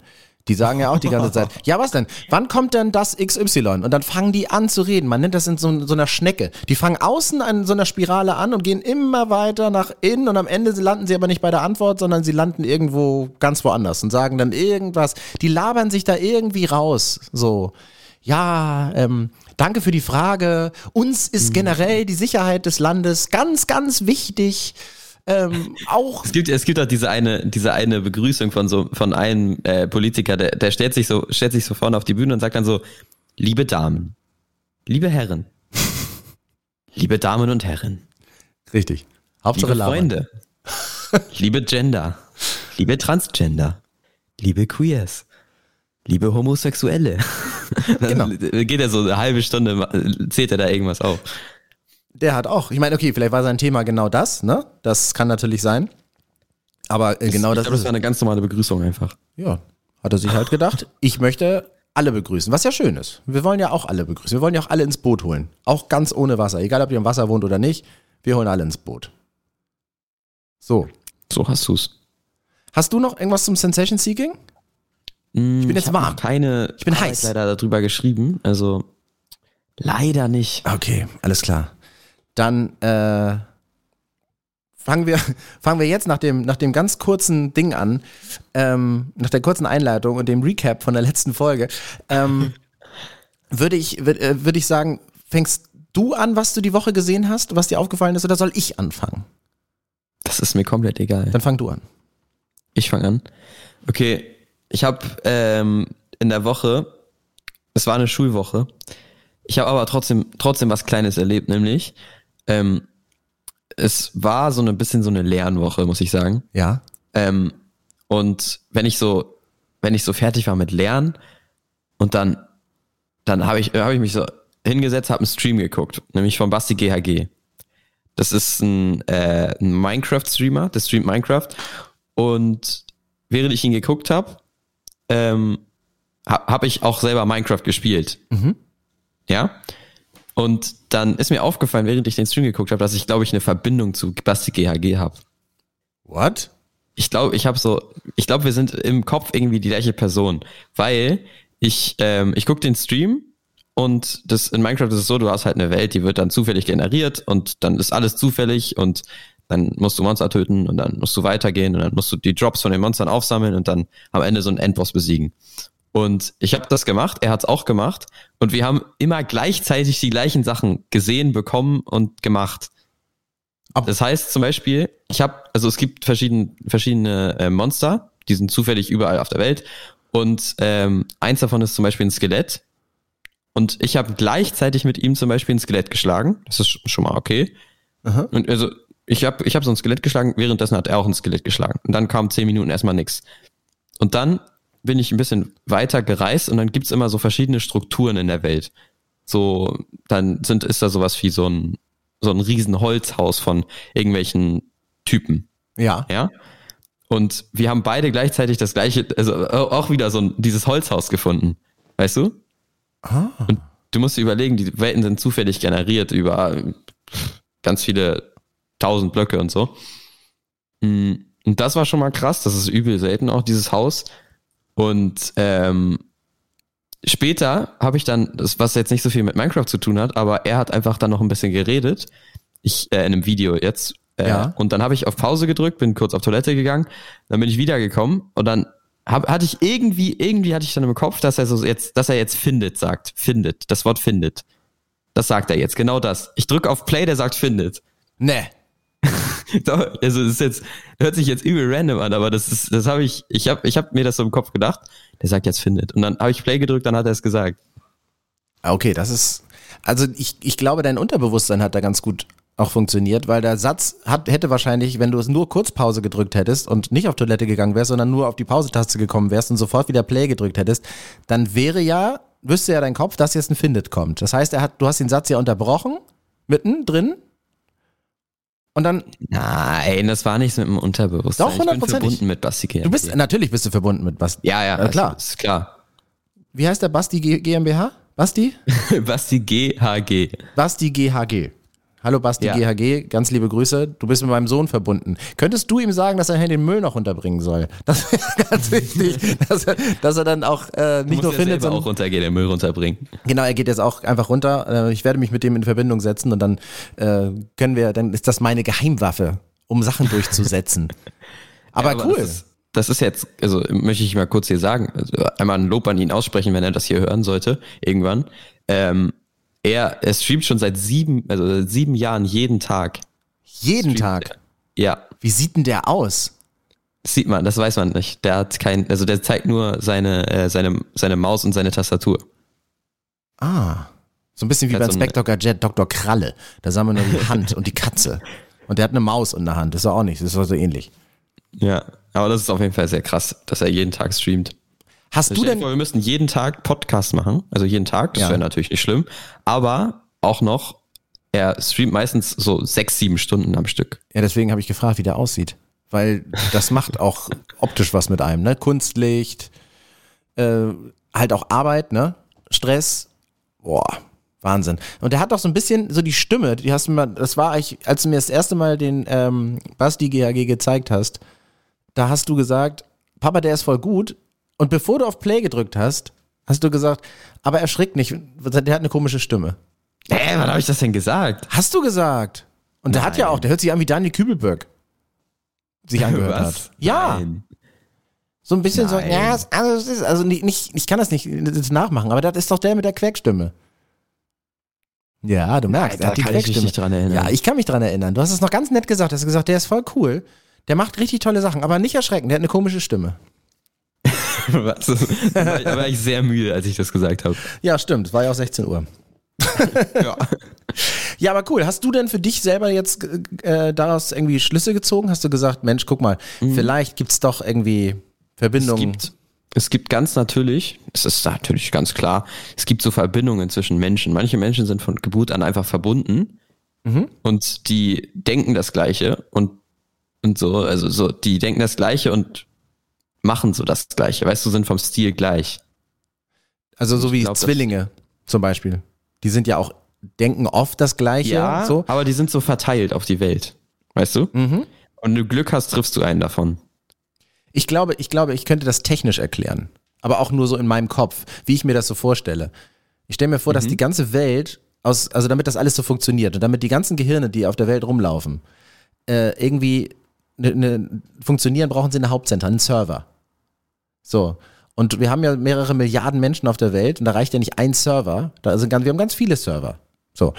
Die sagen ja auch die ganze Zeit, ja was denn, wann kommt denn das XY? Und dann fangen die an zu reden. Man nennt das in so, so einer Schnecke. Die fangen außen an so einer Spirale an und gehen immer weiter nach innen und am Ende landen sie aber nicht bei der Antwort, sondern sie landen irgendwo ganz woanders und sagen dann irgendwas. Die labern sich da irgendwie raus. So, ja, ähm, danke für die Frage. Uns ist mhm. generell die Sicherheit des Landes ganz, ganz wichtig. Ähm, auch. Es gibt, es gibt auch diese eine, diese eine Begrüßung von so, von einem äh, Politiker, der, der stellt sich so, stellt sich so vorne auf die Bühne und sagt dann so, liebe Damen, liebe Herren, liebe Damen und Herren. Richtig. Hauptsache liebe Freunde, liebe Gender, liebe Transgender, liebe Queers, liebe Homosexuelle. Genau. geht er so eine halbe Stunde, zählt er da irgendwas auf. Der hat auch. Ich meine, okay, vielleicht war sein Thema genau das, ne? Das kann natürlich sein. Aber äh, genau ich das. Glaube, das war eine ganz normale Begrüßung einfach. Ja, hat er sich halt gedacht. Ich möchte alle begrüßen, was ja schön ist. Wir wollen ja auch alle begrüßen. Wir wollen ja auch alle ins Boot holen. Auch ganz ohne Wasser. Egal, ob ihr im Wasser wohnt oder nicht. Wir holen alle ins Boot. So. So hast du's. Hast du noch irgendwas zum Sensation Seeking? Mm, ich bin jetzt ich warm. Keine ich bin Arbeit heiß. leider darüber geschrieben. Also leider nicht. Okay, alles klar dann äh, fangen wir, fangen wir jetzt nach dem, nach dem ganz kurzen Ding an, ähm, nach der kurzen Einleitung und dem Recap von der letzten Folge, ähm, würde ich, würd, äh, würde ich sagen, fängst du an, was du die Woche gesehen hast, was dir aufgefallen ist, oder soll ich anfangen? Das ist mir komplett egal. Dann fang du an. Ich fange an. Okay, ich habe ähm, in der Woche, es war eine Schulwoche, ich habe aber trotzdem trotzdem was Kleines erlebt, nämlich ähm, es war so ein bisschen so eine Lernwoche, muss ich sagen. Ja. Ähm, und wenn ich so, wenn ich so fertig war mit Lernen und dann, dann habe ich, hab ich mich so hingesetzt, habe einen Stream geguckt, nämlich von Basti GHG. Das ist ein, äh, ein Minecraft-Streamer, der streamt Minecraft. Und während ich ihn geguckt habe, ähm, habe hab ich auch selber Minecraft gespielt. Mhm. Ja. Und dann ist mir aufgefallen, während ich den Stream geguckt habe, dass ich, glaube ich, eine Verbindung zu Basti GHG habe. What? Ich glaube, ich habe so, ich glaube, wir sind im Kopf irgendwie die gleiche Person, weil ich, ähm, ich gucke den Stream und das in Minecraft ist es so, du hast halt eine Welt, die wird dann zufällig generiert und dann ist alles zufällig und dann musst du Monster töten und dann musst du weitergehen und dann musst du die Drops von den Monstern aufsammeln und dann am Ende so einen Endboss besiegen. Und ich habe das gemacht, er hat es auch gemacht und wir haben immer gleichzeitig die gleichen Sachen gesehen, bekommen und gemacht. Das heißt zum Beispiel, ich habe, also es gibt verschiedene, verschiedene äh, Monster, die sind zufällig überall auf der Welt und ähm, eins davon ist zum Beispiel ein Skelett und ich habe gleichzeitig mit ihm zum Beispiel ein Skelett geschlagen. Das ist schon mal okay. Aha. Und also ich habe ich hab so ein Skelett geschlagen, währenddessen hat er auch ein Skelett geschlagen. Und dann kam zehn Minuten erstmal nix. Und dann bin ich ein bisschen weiter gereist und dann gibt's immer so verschiedene Strukturen in der Welt. So, dann sind, ist da sowas wie so ein, so ein riesen Holzhaus von irgendwelchen Typen. Ja. Ja. Und wir haben beide gleichzeitig das gleiche, also auch wieder so ein, dieses Holzhaus gefunden. Weißt du? Ah. Und du musst dir überlegen, die Welten sind zufällig generiert über ganz viele tausend Blöcke und so. Mm, und das war schon mal krass, das ist übel selten auch, dieses Haus. Und ähm, später habe ich dann, das, was jetzt nicht so viel mit Minecraft zu tun hat, aber er hat einfach dann noch ein bisschen geredet. Ich, äh, in einem Video jetzt. Äh, Ja. Und dann habe ich auf Pause gedrückt, bin kurz auf Toilette gegangen, dann bin ich wiedergekommen und dann hab, hatte ich irgendwie, irgendwie hatte ich dann im Kopf, dass er so jetzt, dass er jetzt findet, sagt. Findet. Das Wort findet. Das sagt er jetzt, genau das. Ich drücke auf Play, der sagt findet. Ne. Doch, also ist jetzt, hört sich jetzt übel random an, aber das ist, das habe ich, ich habe ich hab mir das so im Kopf gedacht, der sagt jetzt findet. Und dann habe ich Play gedrückt, dann hat er es gesagt. Ah, Okay, das ist. Also ich, ich glaube, dein Unterbewusstsein hat da ganz gut auch funktioniert, weil der Satz hat, hätte wahrscheinlich, wenn du es nur Kurzpause gedrückt hättest und nicht auf Toilette gegangen wärst, sondern nur auf die Pause-Taste gekommen wärst und sofort wieder Play gedrückt hättest, dann wäre ja, wüsste ja dein Kopf, dass jetzt ein Findet kommt. Das heißt, er hat, du hast den Satz ja unterbrochen, mitten drin. Und dann, Nein, das war nichts mit dem Unterbewusstsein. Doch, ich bin verbunden mit Basti du bist, natürlich bist du verbunden mit Basti. Ja, ja, Äh, klar. Also, ist klar. Wie heißt der Basti G GmbH? Basti? Basti GHG. Basti GHG. Hallo Basti Ja. GHG, ganz liebe Grüße. Du bist mit meinem Sohn verbunden. Könntest du ihm sagen, dass er den Müll noch unterbringen soll? Das wäre ganz wichtig, dass er, dass er dann auch äh, nicht nur findet, sondern auch runtergehen, den Müll runterbringen. genau, er geht jetzt auch einfach runter. Äh, ich werde mich mit dem in Verbindung setzen und dann äh, können wir, dann ist das meine Geheimwaffe, um Sachen durchzusetzen. Aber, Ja, cool. Das ist, das ist jetzt, also möchte ich mal kurz hier sagen, also einmal ein Lob an ihn aussprechen, wenn er das hier hören sollte, irgendwann. Ähm, er, er streamt schon seit sieben, also seit sieben Jahren jeden Tag. Jeden Streamt Tag. er. Ja, Wie sieht denn der aus? das sieht man, das weiß man nicht. Der hat kein, also der zeigt nur seine, äh, seine, seine Maus und seine Tastatur. Ah. So ein bisschen wie Der bei hat so Inspector Gadget, Dr. Kralle. Da sah man nur die Hand und die Katze. Und der hat eine Maus in der Hand. Das ist auch nicht. Das ist so ähnlich. Ja, aber das ist auf jeden Fall sehr krass, dass er jeden Tag streamt. Hast Stell du denn, vor, wir müssten jeden Tag Podcast machen, also jeden Tag, das Ja. wäre natürlich nicht schlimm, aber auch noch, er streamt meistens so sechs, sieben Stunden am Stück. Ja, deswegen habe ich gefragt, wie der aussieht. Weil das macht auch optisch was mit einem, ne? Kunstlicht, äh, halt auch Arbeit, ne? Stress. Boah, Wahnsinn. Und der hat doch so ein bisschen so die Stimme, die hast du mal, das war eigentlich, als du mir das erste Mal den ähm, Basti GHG gezeigt hast, da hast du gesagt, Papa, der ist voll gut. Und bevor du auf Play gedrückt hast, hast du gesagt, aber erschrickt nicht, der hat eine komische Stimme. Hä, wann habe ich das denn gesagt? Hast du gesagt? Und der hat ja Nein. auch, der hört sich an wie Daniel Kübelberg. Sich angehört hat. Ja, Nein. so ein bisschen so, Nein. ja, es- also, ist, also nicht, ich kann das nicht nachmachen, aber das ist doch der mit der Quäkstimme. Ja, du merkst, da er hat die kann ich mich nicht dran erinnern. Ja, ich kann mich dran erinnern. Du hast es noch ganz nett gesagt. Du hast gesagt, der ist voll cool. Der macht richtig tolle Sachen, aber nicht erschrecken, der hat eine komische Stimme. Was? Da war ich- da war ich sehr müde, als ich das gesagt habe. Ja, stimmt. War ja auch 16 Uhr. Ja. Ja, aber cool. Hast du denn für dich selber jetzt äh, daraus irgendwie Schlüsse gezogen? Hast du gesagt, Mensch, guck mal, vielleicht gibt's doch irgendwie Mhm. Es Verbindungen? gibt, es gibt ganz natürlich, es ist natürlich ganz klar, es gibt so Verbindungen zwischen Menschen. Manche Menschen sind von Geburt an einfach verbunden und die denken das Gleiche und, und so, also so, die denken das Gleiche und machen so das Gleiche. Weißt du, sind vom Stil gleich. Also so Ich wie glaub, Zwillinge zum Beispiel. Die sind ja auch, denken oft das Gleiche. so. aber die sind so verteilt auf die Welt. Weißt du? Mhm. Und du Glück hast, triffst du einen davon. Ich glaube, ich glaube, ich könnte das technisch erklären. Aber auch nur so in meinem Kopf, wie ich mir das so vorstelle. Ich stelle mir vor, Mhm. dass die ganze Welt aus, also damit das alles so funktioniert und damit die ganzen Gehirne, die auf der Welt rumlaufen, äh, irgendwie ne, ne, funktionieren, brauchen sie eine Hauptzentrum, einen Server. So. Und wir haben ja mehrere Milliarden Menschen auf der Welt und da reicht ja nicht ein Server. Da sind ganz, wir haben ganz viele Server. So.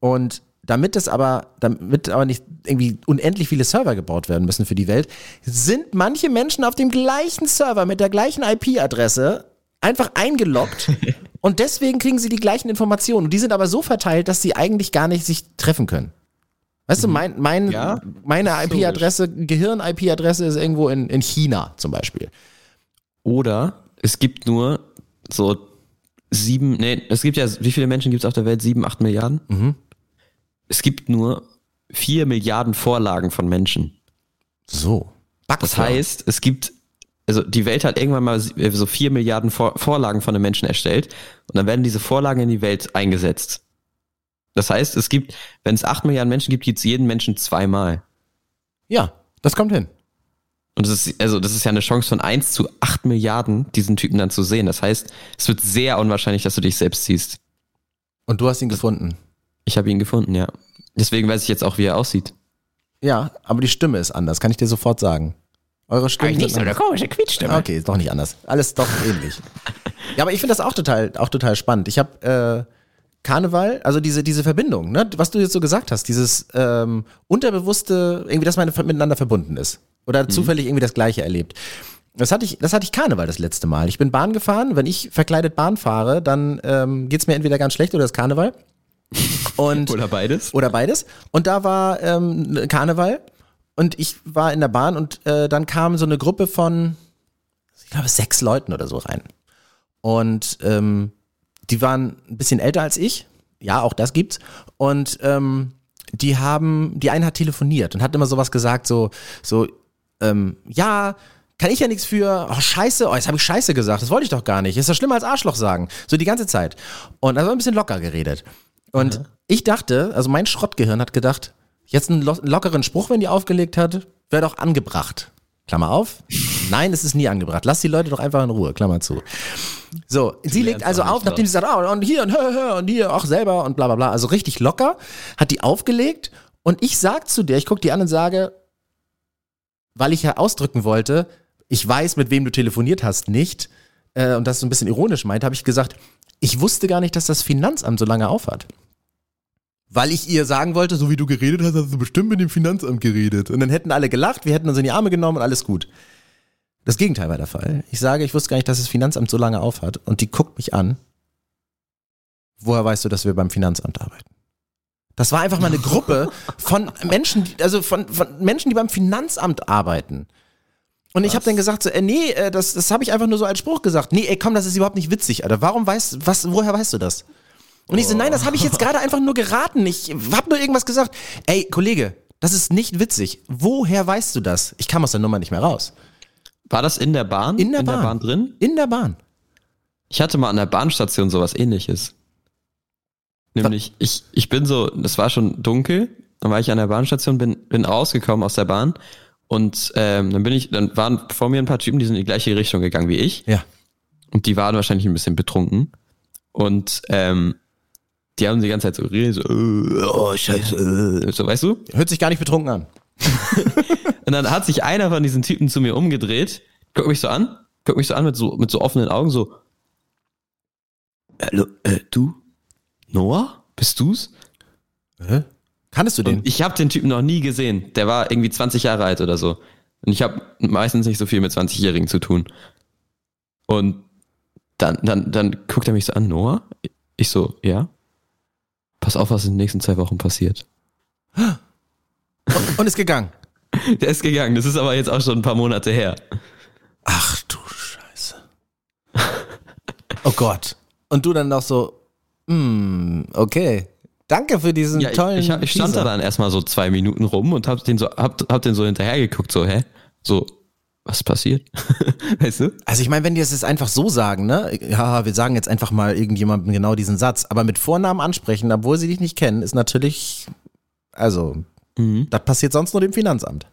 Und damit es aber, damit aber nicht irgendwie unendlich viele Server gebaut werden müssen für die Welt, sind manche Menschen auf dem gleichen Server mit der gleichen IP-Adresse einfach eingeloggt und deswegen kriegen sie die gleichen Informationen. Und die sind aber so verteilt, dass sie eigentlich gar nicht sich treffen können. Weißt du, mein, mein, Ja, meine IP-Adresse, Gehirn-IP-Adresse ist irgendwo in, in China zum Beispiel. Oder es gibt nur so sieben, nee, es gibt ja, wie viele Menschen gibt es auf der Welt? Sieben, acht Milliarden? Mhm. Es gibt nur vier Milliarden Vorlagen von Menschen. So. Das heißt, es gibt, also die Welt hat irgendwann mal so vier Milliarden Vor Vorlagen von den Menschen erstellt und dann werden diese Vorlagen in die Welt eingesetzt. Das heißt, es gibt, wenn es acht Milliarden Menschen gibt, gibt es jeden Menschen zweimal. Ja, Das kommt hin. Und das ist, also, das ist ja eine Chance von 1 zu 8 Milliarden, diesen Typen dann zu sehen. Das heißt, es wird sehr unwahrscheinlich, dass du dich selbst siehst. Und du hast ihn gefunden. Ich habe ihn gefunden, ja. Deswegen weiß ich jetzt auch, wie er aussieht. Ja, aber die Stimme ist anders, kann ich dir sofort sagen. Eure Stimme ist nicht so eine komische Quietschstimme. Okay, ist doch nicht anders. Alles doch ähnlich. Ja, aber ich finde das auch total, auch total spannend. Ich habe äh, Karneval, also diese, diese Verbindung, ne, was du jetzt so gesagt hast, dieses ähm, unterbewusste, irgendwie, dass man miteinander verbunden ist. Oder mhm. zufällig irgendwie das Gleiche erlebt. Das hatte ich, das hatte ich Karneval das letzte Mal. Ich bin Bahn gefahren. Wenn ich verkleidet Bahn fahre, dann ähm, geht es mir entweder ganz schlecht oder das Karneval. Und, oder beides. Oder beides. Und da war ähm, Karneval und ich war in der Bahn und äh, dann kam so eine Gruppe von, ich glaube, sechs Leuten oder so rein. Und ähm, die waren ein bisschen älter als ich. Ja, auch das gibt's. Und ähm, die haben, die eine hat telefoniert und hat immer sowas gesagt, so, so, ähm, ja, kann ich ja nichts für, oh scheiße, oh jetzt habe ich scheiße gesagt, das wollte ich doch gar nicht. Ist das schlimmer als Arschloch sagen. So die ganze Zeit. Und also ein bisschen locker geredet. Und mhm. ich dachte, also mein Schrottgehirn hat gedacht, jetzt einen lockeren Spruch, wenn die aufgelegt hat, wäre doch angebracht. Klammer auf. Nein, es ist nie angebracht. Lass die Leute doch einfach in Ruhe. Klammer zu. So, sie legt also auf, nachdem sie sagt, oh, und hier und hör, hör, und hier auch selber und bla bla bla. Also richtig locker, hat die aufgelegt und ich sag zu der, ich guck die an und sage, weil ich ja ausdrücken wollte, ich weiß, mit wem du telefoniert hast, nicht, äh, und das so ein bisschen ironisch meint, habe ich gesagt, ich wusste gar nicht, dass das Finanzamt so lange aufhat. Weil ich ihr sagen wollte, so wie du geredet hast, hast du bestimmt mit dem Finanzamt geredet. Und dann hätten alle gelacht, wir hätten uns in die Arme genommen und alles gut. Das Gegenteil war der Fall. Ich sage, ich wusste gar nicht, dass das Finanzamt so lange aufhat. Und die guckt mich an. Woher weißt du, dass wir beim Finanzamt arbeiten? Das war einfach mal eine Gruppe von Menschen, also von, von Menschen, die beim Finanzamt arbeiten. Und ich habe dann gesagt, so, äh, nee, äh, das, das habe ich einfach nur so als Spruch gesagt. Nee, ey, komm, das ist überhaupt nicht witzig, Alter. Warum weißt, was, woher weißt du das? Und ich so, nein, das habe ich jetzt gerade einfach nur geraten. Ich habe nur irgendwas gesagt. Ey, Kollege, das ist nicht witzig. Woher weißt du das? Ich kam aus der Nummer nicht mehr raus. War das in der Bahn? In der, in Bahn. der Bahn drin? In der Bahn. Ich hatte mal an der Bahnstation sowas ähnliches. Nämlich, ich, ich bin so, das war schon dunkel, dann war ich an der Bahnstation, bin, bin rausgekommen aus der Bahn und ähm, dann bin ich, dann waren vor mir ein paar Typen, die sind in die gleiche Richtung gegangen wie ich. Ja. Und die waren wahrscheinlich ein bisschen betrunken. Und ähm, die haben die ganze Zeit so geredet, so, oh, scheiße, äh, so, weißt du? Hört sich gar nicht betrunken an. und dann hat sich einer von diesen Typen zu mir umgedreht, guckt mich so an, guckt mich so an mit so, mit so offenen Augen, so, Hallo, äh, du? Noah? Bist du's? Hä? Kannst du den? Und ich habe den Typen noch nie gesehen. Der war irgendwie 20 Jahre alt oder so. Und ich habe meistens nicht so viel mit 20-Jährigen zu tun. Und dann, dann, dann guckt er mich so an, Noah? Ich so, ja. Pass auf, was in den nächsten zwei Wochen passiert. Und, und ist gegangen. Der ist gegangen. Das ist aber jetzt auch schon ein paar Monate her. Ach du Scheiße. Oh Gott. Und du dann noch so, hm, okay. Danke für diesen ja, tollen. Ich, ich, ich stand da dann erstmal so zwei Minuten rum und hab den so, hab, hab den so hinterhergeguckt, so, hä? So, was passiert? weißt du? Also ich meine, wenn die es jetzt einfach so sagen, ne? Ja, wir sagen jetzt einfach mal irgendjemandem genau diesen Satz, aber mit Vornamen ansprechen, obwohl sie dich nicht kennen, ist natürlich, also, mhm. das passiert sonst nur dem Finanzamt.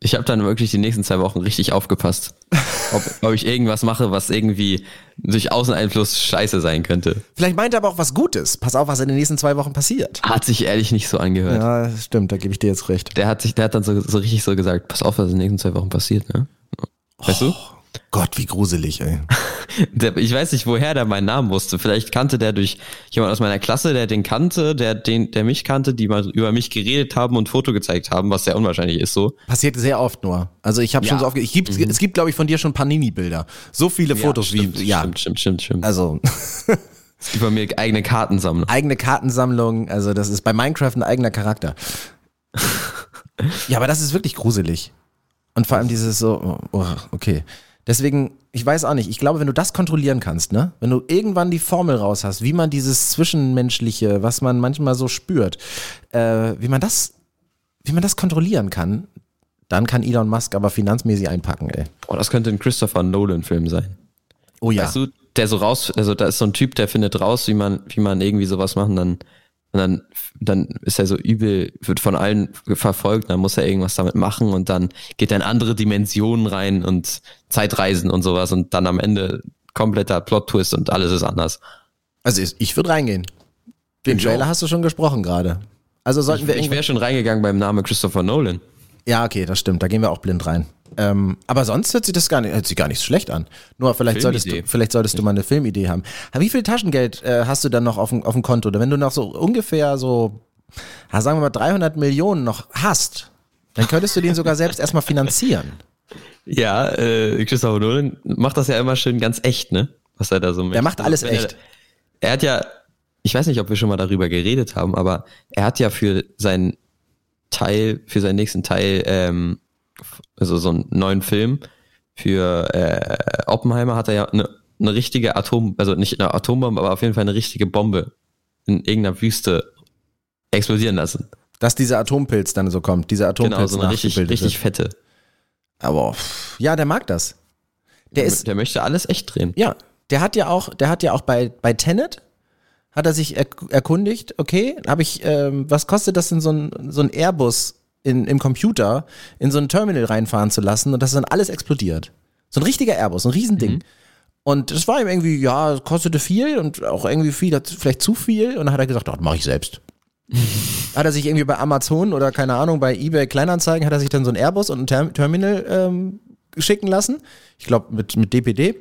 Ich habe dann wirklich die nächsten zwei Wochen richtig aufgepasst, ob, ob ich irgendwas mache, was irgendwie durch Außeneinfluss scheiße sein könnte. Vielleicht meint er aber auch was Gutes. Pass auf, was in den nächsten zwei Wochen passiert. Hat sich ehrlich nicht so angehört. Ja, stimmt, da gebe ich dir jetzt recht. Der hat sich, der hat dann so, so richtig so gesagt, pass auf, was in den nächsten zwei Wochen passiert, ne? Weißt oh, du? Gott, wie gruselig, ey. Der, ich weiß nicht, woher der meinen Namen wusste. Vielleicht kannte der durch jemand aus meiner Klasse, der den kannte, der den, der mich kannte, die mal über mich geredet haben und Foto gezeigt haben, was sehr unwahrscheinlich ist so. Passiert sehr oft nur. Also ich habe ja. schon so oft, ich gibt, mhm. es gibt, glaube ich, von dir schon Panini-Bilder. So viele ja, Fotos stimmt, wie, ja. Stimmt, stimmt, stimmt, stimmt. Also. es gibt bei mir eigene Kartensammlung. Eigene Kartensammlung, also das ist bei Minecraft ein eigener Charakter. ja, aber das ist wirklich gruselig. Und vor allem dieses so, oh, okay. Deswegen, ich weiß auch nicht, ich glaube, wenn du das kontrollieren kannst, ne, wenn du irgendwann die Formel raus hast, wie man dieses Zwischenmenschliche, was man manchmal so spürt, äh, wie man das, wie man das kontrollieren kann, dann kann Elon Musk aber finanzmäßig einpacken, ey. Oh, das könnte ein Christopher Nolan-Film sein. Oh ja. Weißt du, der so raus, also da ist so ein Typ, der findet raus, wie man, wie man irgendwie sowas machen, dann Und dann, dann ist er so übel, wird von allen verfolgt, dann muss er irgendwas damit machen und dann geht er in andere Dimensionen rein und Zeitreisen und sowas und dann am Ende kompletter Plot-Twist und alles ist anders. Also ich würde reingehen. Den Trailer hast du schon gesprochen gerade. Also sollten ich, wir Ich wäre schon reingegangen beim Namen Christopher Nolan. Ja, okay, das stimmt. Da gehen wir auch blind rein. Ähm, aber sonst hört sich das gar nicht, hört sich gar nicht schlecht an. Nur vielleicht solltest du, vielleicht solltest du mal eine Filmidee haben. Wie viel Taschengeld äh, hast du dann noch auf dem, auf dem Konto? Oder wenn du noch so ungefähr so, sagen wir mal 300 Millionen noch hast, dann könntest du den sogar selbst erstmal finanzieren. Ja, äh, Christopher Nolan macht das ja immer schön ganz echt, ne? Was er da so macht. Er macht alles echt. Er, er hat ja, ich weiß nicht, ob wir schon mal darüber geredet haben, aber er hat ja für seinen Teil, für seinen nächsten Teil, ähm, also so einen neuen Film für äh, Oppenheimer hat er ja eine, eine richtige Atom, also nicht eine Atombombe, aber auf jeden Fall eine richtige Bombe in irgendeiner Wüste explodieren lassen. Dass dieser Atompilz dann so kommt, dieser Atompilz genau, so eine richtig, richtig fette. Aber ja, der mag das. Der, der ist, der möchte alles echt drehen. Ja, der hat ja auch, der hat ja auch bei bei Tenet hat er sich erkundigt, okay, habe ich, ähm, was kostet das denn so ein, so ein Airbus in, im Computer in so ein Terminal reinfahren zu lassen und das dann alles explodiert. So ein richtiger Airbus, ein Riesending. Mhm. Und das war ihm irgendwie, ja, kostete viel und auch irgendwie viel, vielleicht zu viel. Und dann hat er gesagt, das mache ich selbst. hat er sich irgendwie bei Amazon oder keine Ahnung, bei eBay Kleinanzeigen, hat er sich dann so ein Airbus und ein Term Terminal ähm, schicken lassen. Ich glaube mit, mit DPD.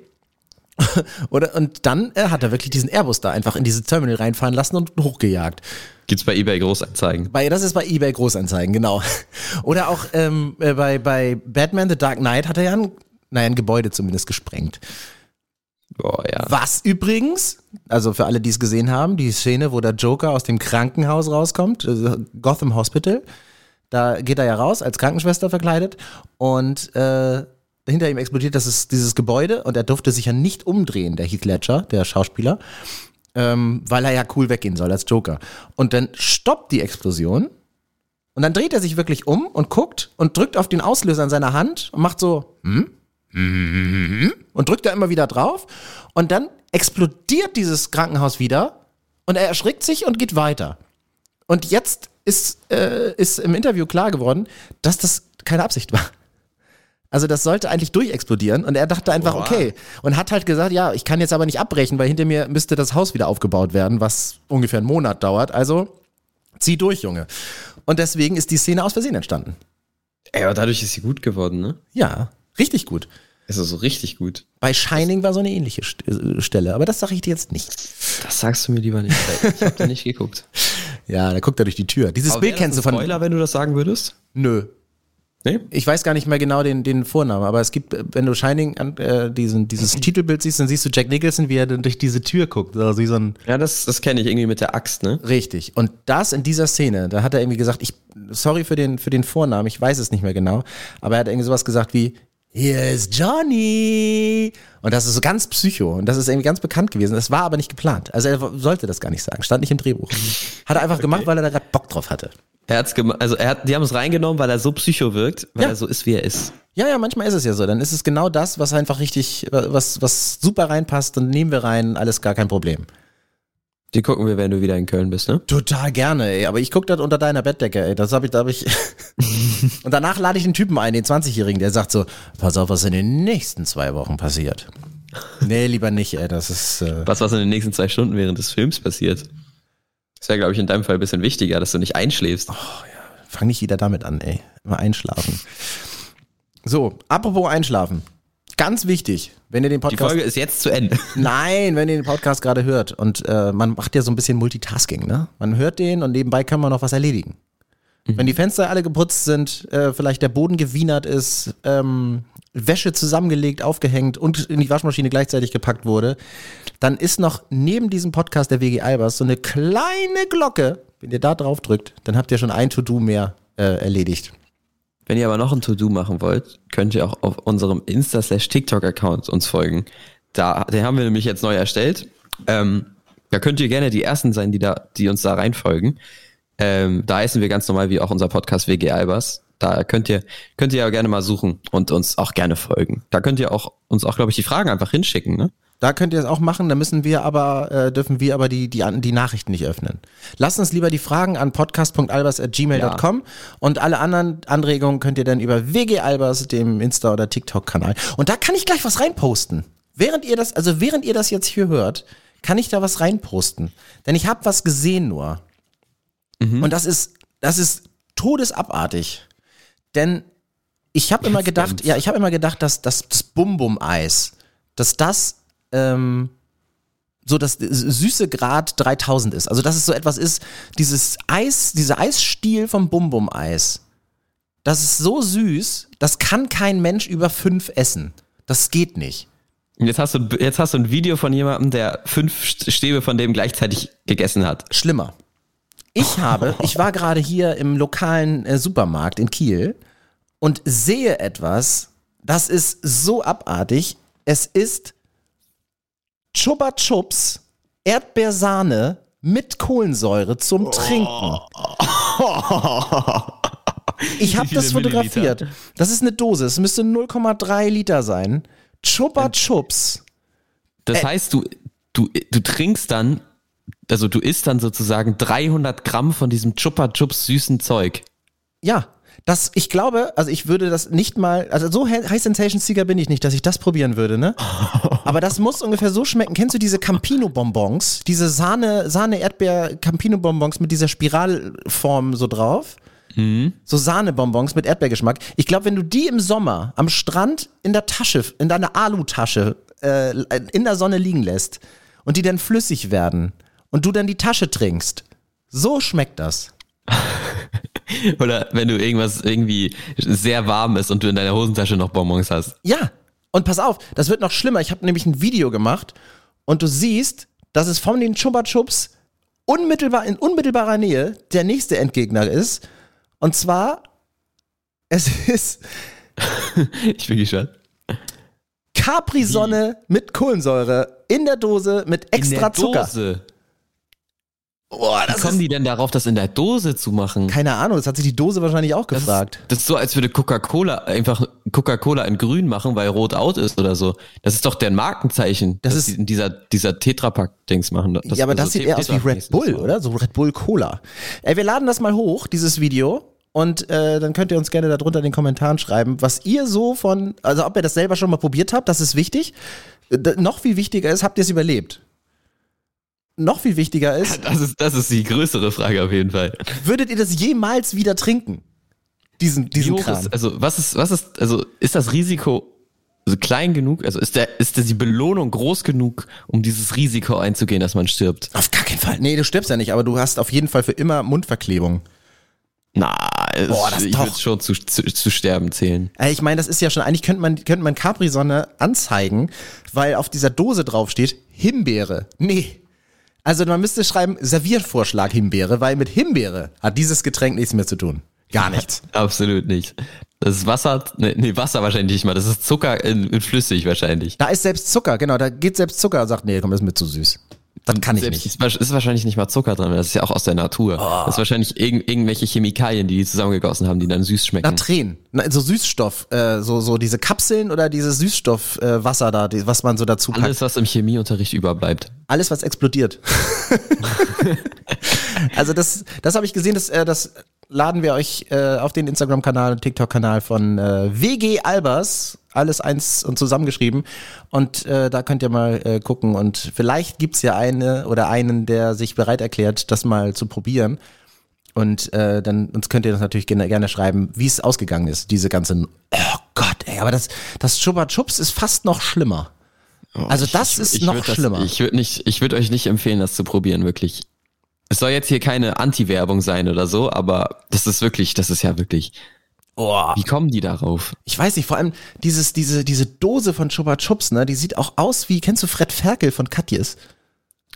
Oder, und dann äh, hat er wirklich diesen Airbus da einfach in dieses Terminal reinfahren lassen und hochgejagt. Gibt's bei eBay Großanzeigen? Bei, das ist bei eBay Großanzeigen, genau. Oder auch ähm, äh, bei, bei Batman The Dark Knight hat er ja ein, naja, ein Gebäude zumindest gesprengt. Boah, ja. Was übrigens, also für alle, die es gesehen haben, die Szene, wo der Joker aus dem Krankenhaus rauskommt, äh, Gotham Hospital, da geht er ja raus als Krankenschwester verkleidet und äh, hinter ihm explodiert das ist dieses Gebäude und er durfte sich ja nicht umdrehen, der Heath Ledger, der Schauspieler, ähm, weil er ja cool weggehen soll als Joker. Und dann stoppt die Explosion und dann dreht er sich wirklich um und guckt und drückt auf den Auslöser in seiner Hand und macht so hm? und drückt da immer wieder drauf und dann explodiert dieses Krankenhaus wieder und er erschrickt sich und geht weiter. Und jetzt ist, äh, ist im Interview klar geworden, dass das keine Absicht war. Also das sollte eigentlich durchexplodieren und er dachte einfach, Boah. okay. Und hat halt gesagt, ja, ich kann jetzt aber nicht abbrechen, weil hinter mir müsste das Haus wieder aufgebaut werden, was ungefähr einen Monat dauert. Also zieh durch, Junge. Und deswegen ist die Szene aus Versehen entstanden. Ey, aber dadurch ist sie gut geworden, ne? Ja, richtig gut. Es ist so richtig gut. Bei Shining war so eine ähnliche äh, Stelle, aber das sage ich dir jetzt nicht. Das sagst du mir lieber nicht. Ich hab da nicht geguckt. Ja, da guckt er durch die Tür. Dieses aber Bild kennst du von. Spoiler, wenn du das sagen würdest? Nö. Nee? Ich weiß gar nicht mehr genau den, den Vornamen, aber es gibt, wenn du Shining an, äh, diesen, dieses Titelbild siehst, dann siehst du Jack Nicholson, wie er dann durch diese Tür guckt. Also wie so ein ja, das, das kenne ich irgendwie mit der Axt, ne? Richtig. Und das in dieser Szene, da hat er irgendwie gesagt, ich, sorry für den, für den Vornamen, ich weiß es nicht mehr genau, aber er hat irgendwie sowas gesagt wie, hier ist Johnny. Und das ist so ganz psycho. Und das ist irgendwie ganz bekannt gewesen. Das war aber nicht geplant. Also er sollte das gar nicht sagen. Stand nicht im Drehbuch. Hat er einfach okay. gemacht, weil er da gerade Bock drauf hatte. Er hat's gemacht, also er hat, die haben es reingenommen, weil er so psycho wirkt, weil ja. er so ist, wie er ist. Ja, ja, manchmal ist es ja so. Dann ist es genau das, was einfach richtig, was, was super reinpasst, dann nehmen wir rein, alles gar kein Problem. Die gucken wir, wenn du wieder in Köln bist, ne? Total gerne, ey. Aber ich guck das unter deiner Bettdecke, ey. Das hab ich, da hab ich. und danach lade ich den Typen ein, den 20-Jährigen, der sagt so, pass auf, was in den nächsten zwei Wochen passiert. nee, lieber nicht, ey. Das ist. Äh was, was in den nächsten zwei Stunden während des Films passiert? Das wäre, glaube ich, in deinem Fall ein bisschen wichtiger, dass du nicht einschläfst. Oh ja, fang nicht wieder damit an, ey. Immer einschlafen. So, apropos einschlafen. Ganz wichtig, wenn ihr den Podcast. Die Folge ist jetzt zu Ende. Nein, wenn ihr den Podcast gerade hört und äh, man macht ja so ein bisschen Multitasking, ne? Man hört den und nebenbei kann man noch was erledigen. Mhm. Wenn die Fenster alle geputzt sind, äh, vielleicht der Boden gewienert ist, ähm, Wäsche zusammengelegt, aufgehängt und in die Waschmaschine gleichzeitig gepackt wurde, dann ist noch neben diesem Podcast der WG Albers so eine kleine Glocke. Wenn ihr da drauf drückt, dann habt ihr schon ein To-Do mehr äh, erledigt. Wenn ihr aber noch ein To-Do machen wollt, könnt ihr auch auf unserem Insta-TikTok-Account uns folgen. Da, den haben wir nämlich jetzt neu erstellt. Ähm, da könnt ihr gerne die Ersten sein, die, da, die uns da reinfolgen. Ähm, da heißen wir ganz normal wie auch unser Podcast WG Albers. Da könnt ihr, könnt ihr ja gerne mal suchen und uns auch gerne folgen. Da könnt ihr auch uns auch, glaube ich, die Fragen einfach hinschicken, ne? Da könnt ihr es auch machen, da müssen wir aber, äh, dürfen wir aber die, die, die Nachrichten nicht öffnen. Lasst uns lieber die Fragen an podcast.albers.gmail.com ja. und alle anderen Anregungen könnt ihr dann über wgalbers, dem Insta- oder TikTok-Kanal. Und da kann ich gleich was reinposten. Während ihr das, also während ihr das jetzt hier hört, kann ich da was reinposten. Denn ich habe was gesehen nur. Mhm. Und das ist, das ist todesabartig. Denn ich habe immer gedacht, ja, ich habe immer gedacht, dass, dass das Bum-Bum-Eis, dass das ähm, so das süße Grad 3000 ist. Also dass es so etwas ist, dieses Eis, dieser Eisstiel vom Bum-Bum-Eis, das ist so süß, das kann kein Mensch über fünf essen. Das geht nicht. Jetzt hast du, jetzt hast du ein Video von jemandem, der fünf Stäbe von dem gleichzeitig gegessen hat. Schlimmer. Ich habe, ich war gerade hier im lokalen äh, Supermarkt in Kiel und sehe etwas, das ist so abartig. Es ist Chupa Chups Erdbeersahne mit Kohlensäure zum Trinken. Ich habe das fotografiert. Milliliter? Das ist eine Dose. Es müsste 0,3 Liter sein. Chupa Chups. Das äh, heißt, du, du, du trinkst dann, also du isst dann sozusagen 300 Gramm von diesem Chupa Chups süßen Zeug. Ja, das, ich glaube, also ich würde das nicht mal, also so High Sensation Seeker bin ich nicht, dass ich das probieren würde, ne? Aber das muss ungefähr so schmecken. Kennst du diese Campino Bonbons? Diese Sahne, Sahne Erdbeer Campino Bonbons mit dieser Spiralform so drauf? Mhm. So Sahnebonbons mit Erdbeergeschmack. Ich glaube, wenn du die im Sommer am Strand in der Tasche, in deiner Alutasche, äh, in der Sonne liegen lässt und die dann flüssig werden und du dann die Tasche trinkst, so schmeckt das. Oder wenn du irgendwas irgendwie sehr warm ist und du in deiner Hosentasche noch Bonbons hast. Ja. Und pass auf, das wird noch schlimmer. Ich habe nämlich ein Video gemacht und du siehst, dass es von den Chupa Chups unmittelbar in unmittelbarer Nähe der nächste Endgegner ist. Und zwar, es ist. ich bin gespannt. Capri-Sonne mit Kohlensäure in der Dose mit extra in der Zucker. Dose. Boah, Wie kommen die denn darauf, das in der Dose zu machen? Keine Ahnung, das hat sich die Dose wahrscheinlich auch gefragt. Das ist, das ist so, als würde Coca-Cola einfach Coca-Cola in grün machen, weil rot out ist oder so. Das ist doch deren Markenzeichen. Das ist in dieser, dieser Tetrapack-Dings machen. Das, ja, aber das also sieht eher aus wie Red Bull, oder? So Red Bull Cola. Ey, wir laden das mal hoch, dieses Video. Und äh, dann könnt ihr uns gerne darunter in den Kommentaren schreiben, was ihr so von, also ob ihr das selber schon mal probiert habt, das ist wichtig. D noch viel wichtiger ist, habt ihr es überlebt? Noch viel wichtiger ist. Das ist, das ist die größere Frage auf jeden Fall. Würdet ihr das jemals wieder trinken? Diesen, diesen Kram? Ist, also, was ist, was ist, also, ist das Risiko also klein genug? Also, ist der, ist die Belohnung groß genug, um dieses Risiko einzugehen, dass man stirbt? Auf gar keinen Fall. Nee, du stirbst ja nicht, aber du hast auf jeden Fall für immer Mundverklebung. Na, Boah, das ich würde schon zu, zu, zu, sterben zählen. Ich meine, das ist ja schon, eigentlich könnte man, könnte man Capri-Sonne anzeigen, weil auf dieser Dose draufsteht Himbeere. Nee, also man müsste schreiben, Serviervorschlag Himbeere, weil mit Himbeere hat dieses Getränk nichts mehr zu tun. Gar nichts. Absolut nicht. Das ist Wasser, nee, nee, Wasser wahrscheinlich nicht mal. Das ist Zucker in, in, flüssig wahrscheinlich. Da ist selbst Zucker, genau. Da geht selbst Zucker und sagt, nee, komm, das ist mir zu süß. Dann kann ich selbst, nicht. Ist, ist wahrscheinlich nicht mal Zucker drin, das ist ja auch aus der Natur. Oh. Das ist wahrscheinlich irg irgendwelche Chemikalien, die die zusammengegossen haben, die dann süß schmecken. Natren, so Süßstoff, äh, so, so diese Kapseln oder dieses Süßstoffwasser äh, da, die, was man so dazu packt. Alles, was im Chemieunterricht überbleibt. Alles, was explodiert. also das, das habe ich gesehen, das, äh, das laden wir euch äh, auf den Instagram-Kanal und TikTok-Kanal von äh, WG Albers alles eins und zusammengeschrieben. Und äh, da könnt ihr mal äh, gucken. Und vielleicht gibt's ja eine oder einen, der sich bereit erklärt, das mal zu probieren. Und äh, dann uns könnt ihr das natürlich gerne, gerne schreiben, wie es ausgegangen ist, diese ganzen. Oh Gott, ey, aber das, das Chupa Chups ist fast noch schlimmer. Oh, also das ich, ist ich noch schlimmer. Das, ich würde nicht, ich würde euch nicht empfehlen, das zu probieren, wirklich. Es soll jetzt hier keine Anti-Werbung sein oder so, aber das ist wirklich, das ist ja wirklich Oh. Wie kommen die darauf? Ich weiß nicht, vor allem dieses, diese, diese Dose von Chupa Chups, ne, die sieht auch aus wie, kennst du Fred Ferkel von Katjes?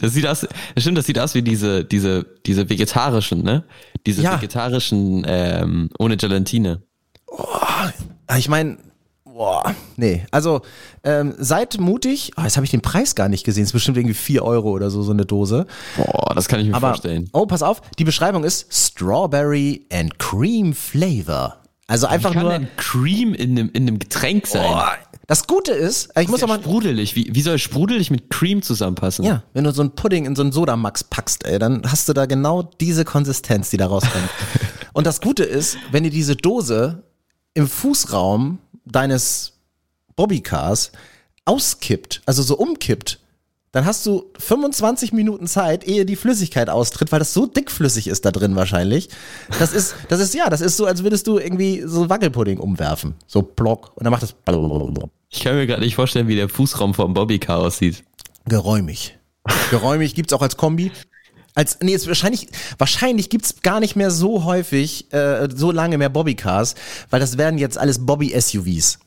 das sieht aus, stimmt, das sieht aus wie diese, diese, diese vegetarischen, ne? Diese ja. vegetarischen, ähm, ohne Gelatine. Oh, ich meine, Boah, nee. Also ähm, seid mutig. Oh, jetzt habe ich den Preis gar nicht gesehen. Es ist bestimmt irgendwie 4 Euro oder so, so eine Dose. Boah, das kann ich mir Aber, vorstellen. Oh, pass auf. Die Beschreibung ist Strawberry and Cream Flavor. Also einfach Wie kann nur. Denn Cream in einem, in einem Getränk sein. Oh, Das Gute ist, ich muss ja auch mal. sprudelig. Wie, wie soll sprudelig mit Cream zusammenpassen? Ja, wenn du so einen Pudding in so einen Sodamax packst, ey, dann hast du da genau diese Konsistenz, die da rauskommt. Und das Gute ist, wenn ihr diese Dose im Fußraum deines Bobbycars auskippt, also so umkippt, dann hast du 25 Minuten Zeit, ehe die Flüssigkeit austritt, weil das so dickflüssig ist da drin wahrscheinlich. Das ist, das ist ja, das ist so, als würdest du irgendwie so Wackelpudding umwerfen. So plock. Und dann macht das Ich kann mir gerade nicht vorstellen, wie der Fußraum vom Bobbycar aussieht. geräumig. Geräumig gibt's auch als Kombi. Als, nee, jetzt wahrscheinlich, wahrscheinlich gibt's gar nicht mehr so häufig, äh, so lange mehr Bobbycars, weil das werden jetzt alles Bobby-SUVs.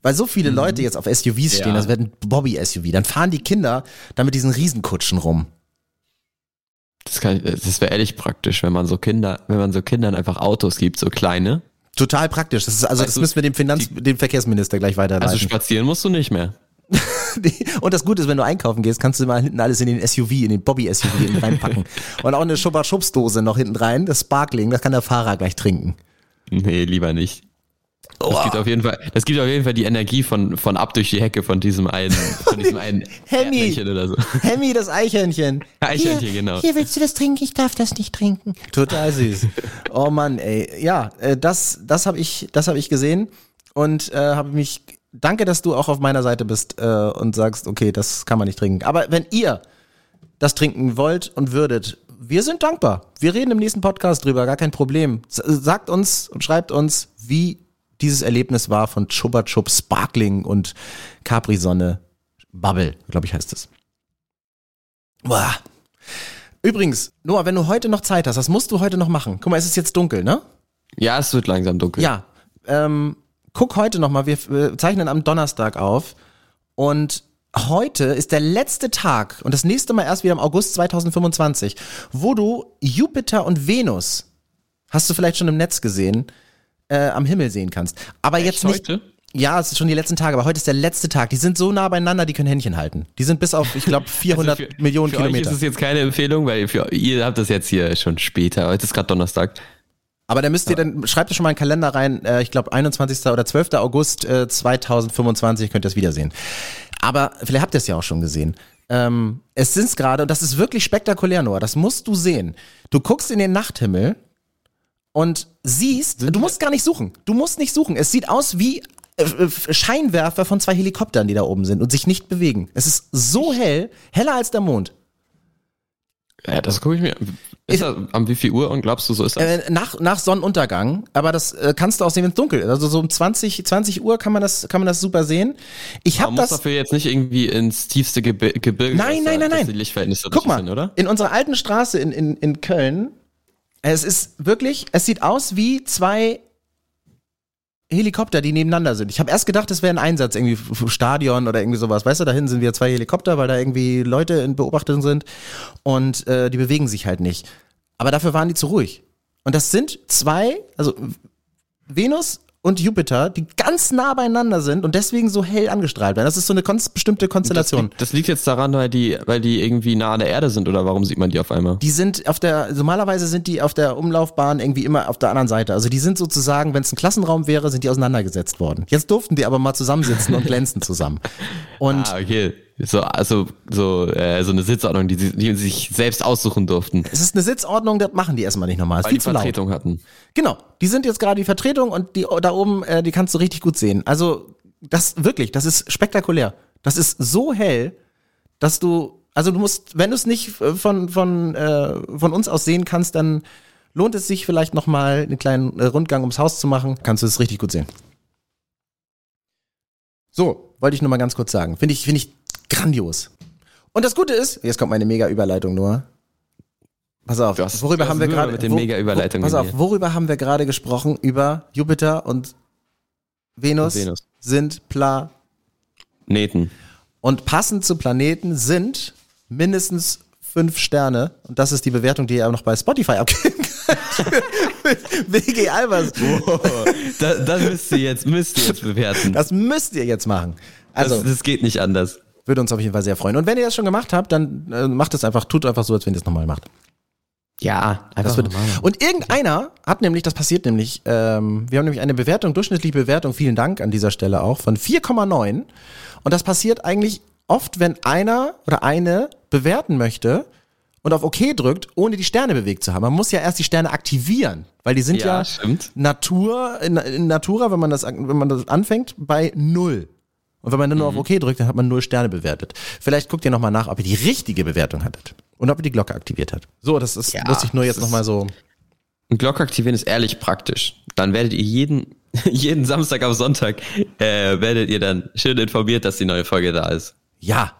Weil so viele Leute jetzt auf SUVs stehen, Ja. das werden Bobby-SUV. Dann fahren die Kinder da mit diesen Riesenkutschen rum. Das, kann, das wäre ehrlich praktisch, wenn man so Kinder, wenn man so Kindern einfach Autos gibt, so kleine. Total praktisch. Das ist, also, das Also, müssen wir dem Finanz, dem Verkehrsminister gleich weiterleiten. Also spazieren musst du nicht mehr. Und das Gute ist, wenn du einkaufen gehst, kannst du mal hinten alles in den SUV, in den Bobby-SUV reinpacken. Und auch eine Schubber-Schubs-Dose noch hinten rein, das Sparkling, das kann der Fahrer gleich trinken. Nee, lieber nicht. Das gibt auf jeden Fall, das gibt auf jeden Fall die Energie von, von ab durch die Hecke von diesem einen, von diesem einen Hemmi. Oder so. Hemmi, das Eichhörnchen. Eichhörnchen, genau. Hier willst du das trinken? Ich darf das nicht trinken. Total süß. Oh Mann, ey. Ja, äh, das, das habe ich, das habe ich gesehen und äh, habe mich. Danke, dass du auch auf meiner Seite bist äh, und sagst, okay, das kann man nicht trinken. Aber wenn ihr das trinken wollt und würdet, wir sind dankbar. Wir reden im nächsten Podcast drüber, gar kein Problem. Sagt uns und schreibt uns, wie dieses Erlebnis war von Chupa Chup Sparkling und Capri Sonne Bubble, glaube ich heißt es. Boah. Übrigens, Noah, wenn du heute noch Zeit hast, was musst du heute noch machen? Guck mal, es ist jetzt dunkel, ne? Ja, es wird langsam dunkel. Ja. Ähm, guck heute noch mal, wir zeichnen am Donnerstag auf und heute ist der letzte Tag und das nächste Mal erst wieder im August 2025, wo du Jupiter und Venus, hast du vielleicht schon im Netz gesehen, äh, am Himmel sehen kannst. Aber jetzt nicht. heute? Ja, es ist schon die letzten Tage, aber heute ist der letzte Tag. Die sind so nah beieinander, die können Händchen halten. Die sind bis auf, ich glaube, 400 Also für, Millionen für Kilometer. Euch ist es jetzt keine Empfehlung, weil für, ihr habt das jetzt hier schon später. Heute ist gerade Donnerstag. Aber dann müsst ihr, dann schreibt ihr schon mal einen Kalender rein, äh, ich glaube 21. oder 12. August äh, 2025 könnt ihr es wiedersehen. Aber vielleicht habt ihr es ja auch schon gesehen. Ähm, es sind gerade, und das ist wirklich spektakulär, Noah, das musst du sehen. Du guckst in den Nachthimmel und siehst, du musst gar nicht suchen. Du musst nicht suchen. Es sieht aus wie äh, äh, Scheinwerfer von zwei Helikoptern, die da oben sind und sich nicht bewegen. Es ist so hell, heller als der Mond. Ja, das gucke ich mir. Ist das, am wie viel Uhr und glaubst du, so ist das? Äh, nach, nach Sonnenuntergang, aber das äh, kannst du auch sehen, wenn es dunkel ist. Also so um 20, 20 Uhr kann man das, kann man das super sehen. Ich habe das. dafür jetzt nicht irgendwie ins tiefste Gebir Gebirge. Nein, nein, nein, nein. Die Lichtverhältnisse Guck mal, sind, oder? in unserer alten Straße in, in, in Köln, es ist wirklich, es sieht aus wie zwei Helikopter, die nebeneinander sind. Ich habe erst gedacht, es wäre ein Einsatz, irgendwie Stadion oder irgendwie sowas. Weißt du, da hinten sind wieder zwei Helikopter, weil da irgendwie Leute in Beobachtung sind und äh, die bewegen sich halt nicht. Aber dafür waren die zu ruhig. Und das sind zwei, also Venus und Jupiter, die ganz nah beieinander sind und deswegen so hell angestrahlt werden. Das ist so eine kons bestimmte Das Konstellation. liegt, das liegt jetzt daran, weil die, weil die irgendwie nah an der Erde sind, oder warum sieht man die auf einmal? Die sind auf der, normalerweise sind die auf der Umlaufbahn irgendwie immer auf der anderen Seite. Also die sind sozusagen, wenn es ein Klassenraum wäre, sind die auseinandergesetzt worden. Jetzt durften die aber mal zusammensitzen und glänzen zusammen. Und Ah, okay. So, also, so, äh, so eine Sitzordnung, die, sie- die sie sich selbst aussuchen durften. es ist eine Sitzordnung, das machen die erstmal nicht normal. Weil viel die zu laut. Vertretung hatten. Genau, die sind jetzt gerade die Vertretung und die da oben, äh, die kannst du richtig gut sehen. Also das wirklich, das ist spektakulär. Das ist so hell, dass du, also du musst, wenn du es nicht äh, von von äh, von uns aus sehen kannst, dann lohnt es sich vielleicht noch mal einen kleinen äh, Rundgang ums Haus zu machen. Kannst du es richtig gut sehen. So, wollte ich nur mal ganz kurz sagen. Finde ich finde ich grandios. Und das Gute ist, jetzt kommt meine mega Überleitung nur. Pass auf, Du hast- worüber du haben wir gerade mit den Mega-Überleitungen Pass auf, worüber haben wir gerade gesprochen? Über Jupiter und Venus, Und Venus. sind Planeten. Und passend zu Planeten sind mindestens fünf Sterne. Und das ist die Bewertung, die ihr auch noch bei Spotify abgeben könnt. WG Albers. das, das müsst ihr jetzt, müsst ihr jetzt bewerten. Das müsst ihr jetzt machen. Also, das, das geht nicht anders. Würde uns auf jeden Fall sehr freuen. Und wenn ihr das schon gemacht habt, dann äh, macht es einfach, tut einfach so, als wenn ihr es nochmal macht. Ja, einfach wird, und irgendeiner hat nämlich, das passiert nämlich, ähm, wir haben nämlich eine Bewertung, durchschnittliche Bewertung, vielen Dank an dieser Stelle auch, von 4,9. Und das passiert eigentlich oft, wenn einer oder eine bewerten möchte und auf OK drückt, ohne die Sterne bewegt zu haben. Man muss ja erst die Sterne aktivieren, weil die sind ja, Ja. Natur, in, in Natura, wenn man, das, wenn man das anfängt, bei null. Und wenn man dann nur auf OK drückt, dann hat man null Sterne bewertet. Vielleicht guckt ihr nochmal nach, ob ihr die richtige Bewertung hattet. Und ob ihr die Glocke aktiviert habt. So, das ist, Ja, muss ich nur jetzt nochmal so. Glocke aktivieren ist ehrlich praktisch. Dann werdet ihr jeden, jeden Samstag auf Sonntag, äh, werdet ihr dann schön informiert, dass die neue Folge da ist. Ja.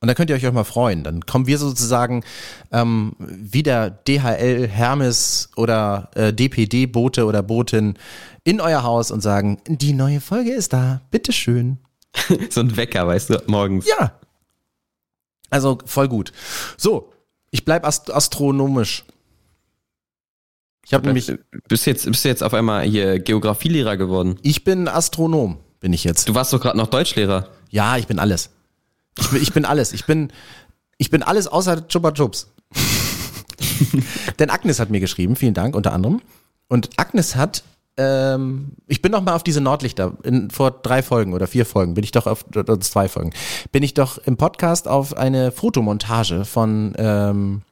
Und da könnt ihr euch auch mal freuen. Dann kommen wir sozusagen ähm, wie der DHL Hermes oder äh, DPD Bote oder Botin in euer Haus und sagen, die neue Folge ist da, bitteschön. so ein Wecker, weißt du, morgens. Ja. Also voll gut. So, ich bleib ast astronomisch. Ich habe nämlich, Bist jetzt, bist du jetzt auf einmal hier Geografielehrer geworden? ich bin Astronom, bin ich jetzt. Du warst doch gerade noch Deutschlehrer. Ja, ich bin alles. Ich bin, ich bin alles. Ich bin, ich bin alles außer Chupa Chups. Denn Agnes hat mir geschrieben, vielen Dank unter anderem. Und Agnes hat, ähm, ich bin noch mal auf diese Nordlichter, in, vor drei Folgen oder vier Folgen, bin ich doch auf, oder zwei Folgen, bin ich doch im Podcast auf eine Fotomontage von, ähm,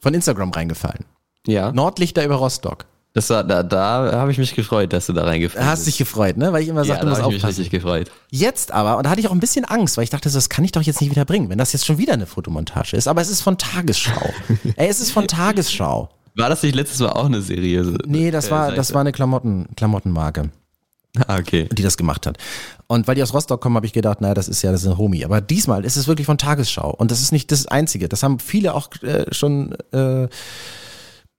von Instagram reingefallen. Ja. Nordlichter über Rostock. Das war, da, da habe ich mich gefreut, dass du da reingefallen Hast dich gefreut, ne? Weil ich immer ja, sagte, da du musst habe ich mich aufpassen. gefreut. Jetzt aber, und da hatte ich auch ein bisschen Angst, weil ich dachte, das kann ich doch jetzt nicht wieder bringen, wenn das jetzt schon wieder eine Fotomontage ist. Aber es ist von Tagesschau. Ey, es ist von Tagesschau. War das nicht letztes Mal auch eine seriöse? Nee, das äh, war, das war eine Klamotten, Klamottenmarke, Ah, okay. die das gemacht hat. Und weil die aus Rostock kommen, habe ich gedacht, naja, das ist ja, das ist ein Homie. Aber diesmal ist es wirklich von Tagesschau. Und das ist nicht das Einzige. Das haben viele auch äh, schon äh,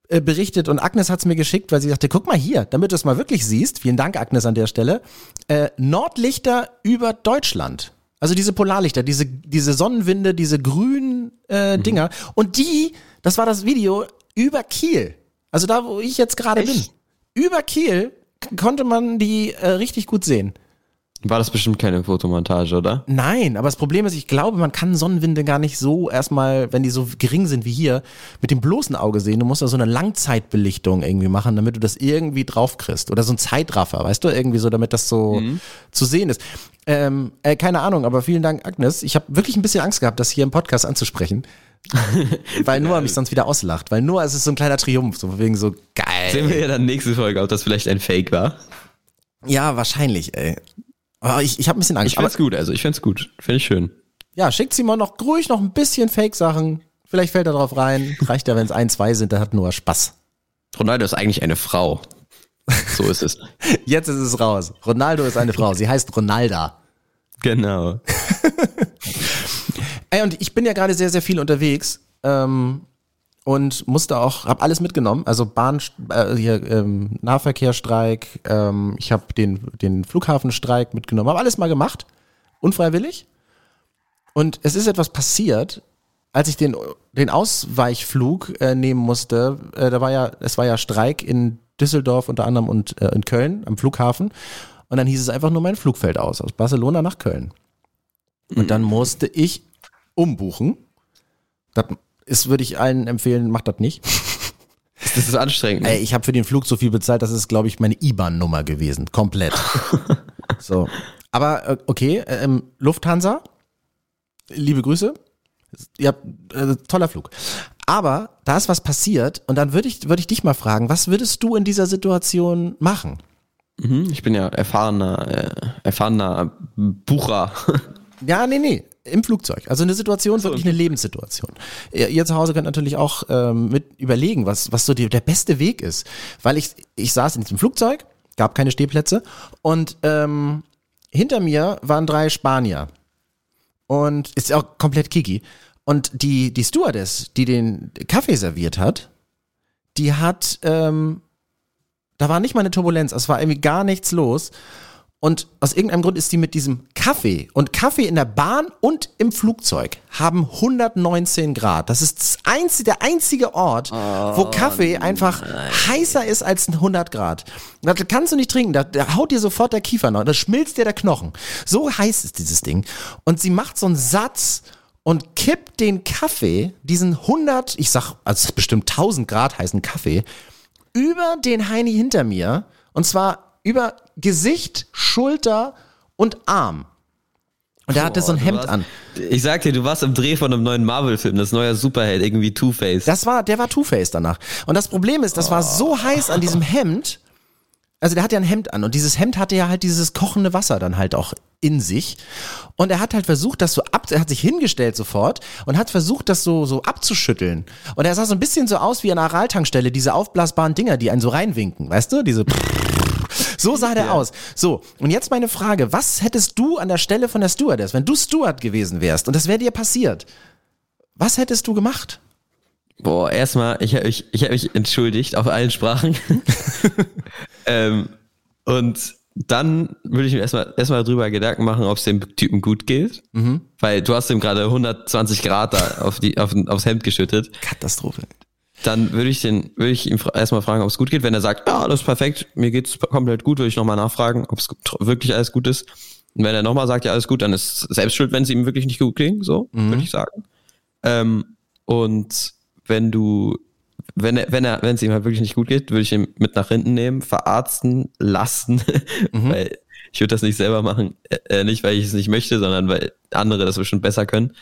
äh, berichtet. Und Agnes hat es mir geschickt, weil sie sagte, guck mal hier, damit du es mal wirklich siehst. Vielen Dank, Agnes, an der Stelle. Äh, Nordlichter über Deutschland. Also diese Polarlichter, diese, diese Sonnenwinde, diese grünen äh, Mhm. Dinger. Und die, das war das Video über Kiel. Also da, wo ich jetzt gerade bin. Über Kiel konnte man die äh, richtig gut sehen. War das bestimmt keine Fotomontage, oder? Nein, aber das Problem ist, ich glaube, man kann Sonnenwinde gar nicht so erstmal, wenn die so gering sind wie hier, mit dem bloßen Auge sehen. Du musst da so eine Langzeitbelichtung irgendwie machen, damit du das irgendwie draufkriegst. Oder so ein Zeitraffer, weißt du, irgendwie so, damit das so zu sehen ist. Ähm, äh, keine Ahnung, aber vielen Dank, Agnes. Ich habe wirklich ein bisschen Angst gehabt, das hier im Podcast anzusprechen. weil Noah mich sonst wieder auslacht. Weil Noah, es ist so ein kleiner Triumph, so wegen so geil. Sehen wir ja dann nächste Folge, ob das vielleicht ein Fake war. Ja, wahrscheinlich, ey. Aber ich, ich habe ein bisschen Angst. Ich find's gut, also ich find's gut. Finde ich schön. Ja, schickt Simon noch ruhig noch ein bisschen Fake-Sachen. Vielleicht fällt er drauf rein. Reicht ja, wenn es ein, zwei sind, dann hat nur Spaß. Ronaldo ist eigentlich eine Frau. So ist es. Jetzt ist es raus. Ronaldo ist eine Frau. Sie heißt Ronalda. genau. Ey, und ich bin ja gerade sehr, sehr viel unterwegs. Ähm, und musste auch, habe alles mitgenommen, also Bahn, äh, hier, ähm, Nahverkehrsstreik, ähm, ich habe den, den Flughafenstreik mitgenommen, habe alles mal gemacht, unfreiwillig. Und es ist etwas passiert, als ich den, den Ausweichflug äh, nehmen musste, äh, da war ja, es war ja Streik in Düsseldorf unter anderem und äh, in Köln am Flughafen. Und dann hieß es einfach nur mein Flugfeld aus, aus Barcelona nach Köln. Und dann musste ich umbuchen. Das ist, würde ich allen empfehlen, macht das nicht. Das ist anstrengend. ne? Ey, ich habe für den Flug so viel bezahlt, das ist, glaube ich, meine IBAN-Nummer gewesen. Komplett. so. Aber äh, okay, ähm, Lufthansa, liebe Grüße. Ja, äh, toller Flug. Aber da ist was passiert und dann würde ich, würde ich dich mal fragen, was würdest du in dieser Situation machen? Mhm, ich bin ja erfahrener, äh, erfahrener Bucher. Ja, nee, nee. Im Flugzeug. Also eine Situation, wirklich eine Lebenssituation. Ihr, ihr zu Hause könnt natürlich auch ähm, mit überlegen, was, was so die, der beste Weg ist. Weil ich, ich saß in diesem Flugzeug, gab keine Stehplätze und ähm, hinter mir waren drei Spanier. Und ist auch komplett kiki. Und die, die Stewardess, die den Kaffee serviert hat, die hat, ähm, da war nicht mal eine Turbulenz, es war irgendwie gar nichts los. Und aus irgendeinem Grund ist die mit diesem Kaffee und Kaffee in der Bahn und im Flugzeug haben 119 Grad. Das ist das einzige, der einzige Ort, wo Kaffee einfach heißer ist als 100 Grad. Das kannst du nicht trinken, da, da haut dir sofort der Kiefer noch, da schmilzt dir der Knochen. So heiß ist dieses Ding. Und sie macht so einen Satz und kippt den Kaffee, diesen 100, ich sag, also bestimmt 1000 Grad heißen Kaffee, über den Heini hinter mir. Und zwar über Gesicht, Schulter und Arm. Und er hatte so ein Hemd warst, an. Ich sag dir, du warst im Dreh von einem neuen Marvel-Film, das neue Superheld, irgendwie Two-Face. Das war, der war Two-Face danach. Und das Problem ist, das war so heiß an diesem Hemd. Also der hat ja ein Hemd an und dieses Hemd hatte ja halt dieses kochende Wasser dann halt auch in sich. Und er hat halt versucht, das so ab, er hat sich hingestellt sofort und hat versucht, das so, so abzuschütteln. Und er sah so ein bisschen so aus wie an einer Araltankstelle, diese aufblasbaren Dinger, die einen so reinwinken, weißt du? Diese so sah der aus. So, und jetzt meine Frage, was hättest du an der Stelle von der Stewardess, wenn du Steward gewesen wärst und das wäre dir passiert? Was hättest du gemacht? Boah, erstmal, ich habe mich, ich hab mich entschuldigt auf allen Sprachen. ähm, und dann würde ich mir erstmal erstmal drüber Gedanken machen, ob es dem Typen gut geht. Weil du hast ihm gerade 120 Grad da auf die, auf, aufs Hemd geschüttet. Katastrophe. Dann würde ich den, würde ich fra- erstmal fragen, ob es gut geht. Wenn er sagt, ja, alles perfekt, mir geht's komplett gut, würde ich nochmal nachfragen, ob es wirklich alles gut ist. Und wenn er nochmal sagt, ja, alles gut, dann ist selbst schuld, wenn es ihm wirklich nicht gut klingt, so, würde ich sagen. Ähm, und wenn du, wenn er, wenn er, wenn es ihm halt wirklich nicht gut geht, würde ich ihn mit nach hinten nehmen, verarzten lassen, weil ich würde das nicht selber machen, äh, äh, nicht weil ich es nicht möchte, sondern weil andere das bestimmt besser können.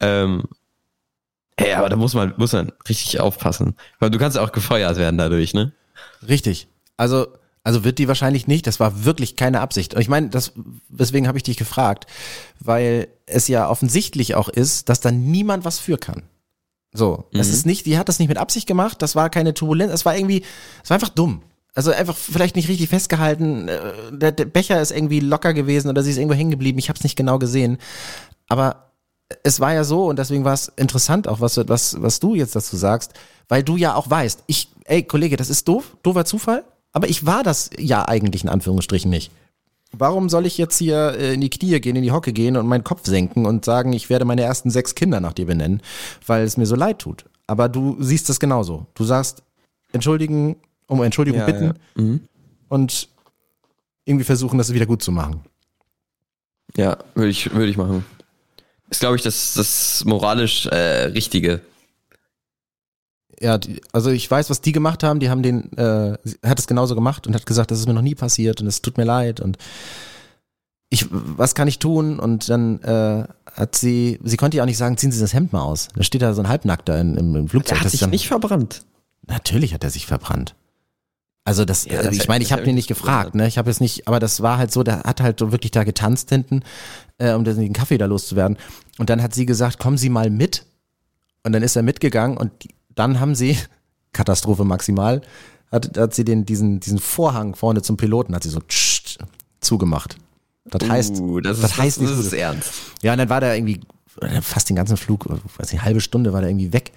Ähm, ey, aber da muss man, muss man richtig aufpassen. Weil du kannst auch gefeuert werden dadurch, ne? Richtig. Also, also wird die wahrscheinlich nicht. Das war wirklich keine Absicht. Und Ich meine, das, deswegen habe ich dich gefragt, weil es ja offensichtlich auch ist, dass da niemand was für kann. So, das ist nicht, die hat das nicht mit Absicht gemacht. Das war keine Turbulenz. Es war irgendwie, es war einfach dumm. Also einfach vielleicht nicht richtig festgehalten. äh, Der, der Becher ist irgendwie locker gewesen oder sie ist irgendwo hängen geblieben. Ich habe es nicht genau gesehen. Aber es war ja so und deswegen war es interessant auch, was, was, was du jetzt dazu sagst, weil du ja auch weißt, ich, ey Kollege, das ist doof, doofer Zufall, aber ich war das ja eigentlich in Anführungsstrichen nicht. Warum soll ich jetzt hier äh, in die Knie gehen, in die Hocke gehen und meinen Kopf senken und sagen, ich werde meine ersten sechs Kinder nach dir benennen, weil es mir so leid tut? Aber du siehst das genauso. Du sagst, entschuldigen, um Entschuldigung Ja, bitten ja. Mhm. und irgendwie versuchen, das wieder gut zu machen. Ja, würde ich, würde ich machen. Ist, glaube ich, das, das moralisch äh, Richtige. Ja, die, also ich weiß, was die gemacht haben. Die haben den, äh, hat es genauso gemacht und hat gesagt, das ist mir noch nie passiert und es tut mir leid und ich, was kann ich tun? Und dann äh, hat sie, sie konnte ja auch nicht sagen, ziehen Sie das Hemd mal aus. Da steht da so ein Halbnackter in, im, im Flugzeug. Er hat sich dann, nicht verbrannt. Natürlich hat er sich verbrannt. Also das, Ja, also das ich meine, ich habe hab den ich nicht nicht gefragt, ne? Ich habe jetzt nicht, aber das war halt so, der hat halt so wirklich da getanzt hinten, äh, um den Kaffee da loszuwerden. Und dann hat sie gesagt, kommen Sie mal mit. Und dann ist er mitgegangen und dann haben sie, Katastrophe maximal, hat, hat sie den, diesen, diesen Vorhang vorne zum Piloten, hat sie so tsch, zugemacht. Das heißt, uh, das, das ist, heißt das, nicht das ist ernst. Ja, und dann war der irgendwie fast den ganzen Flug, weiß nicht, halbe Stunde war der irgendwie weg.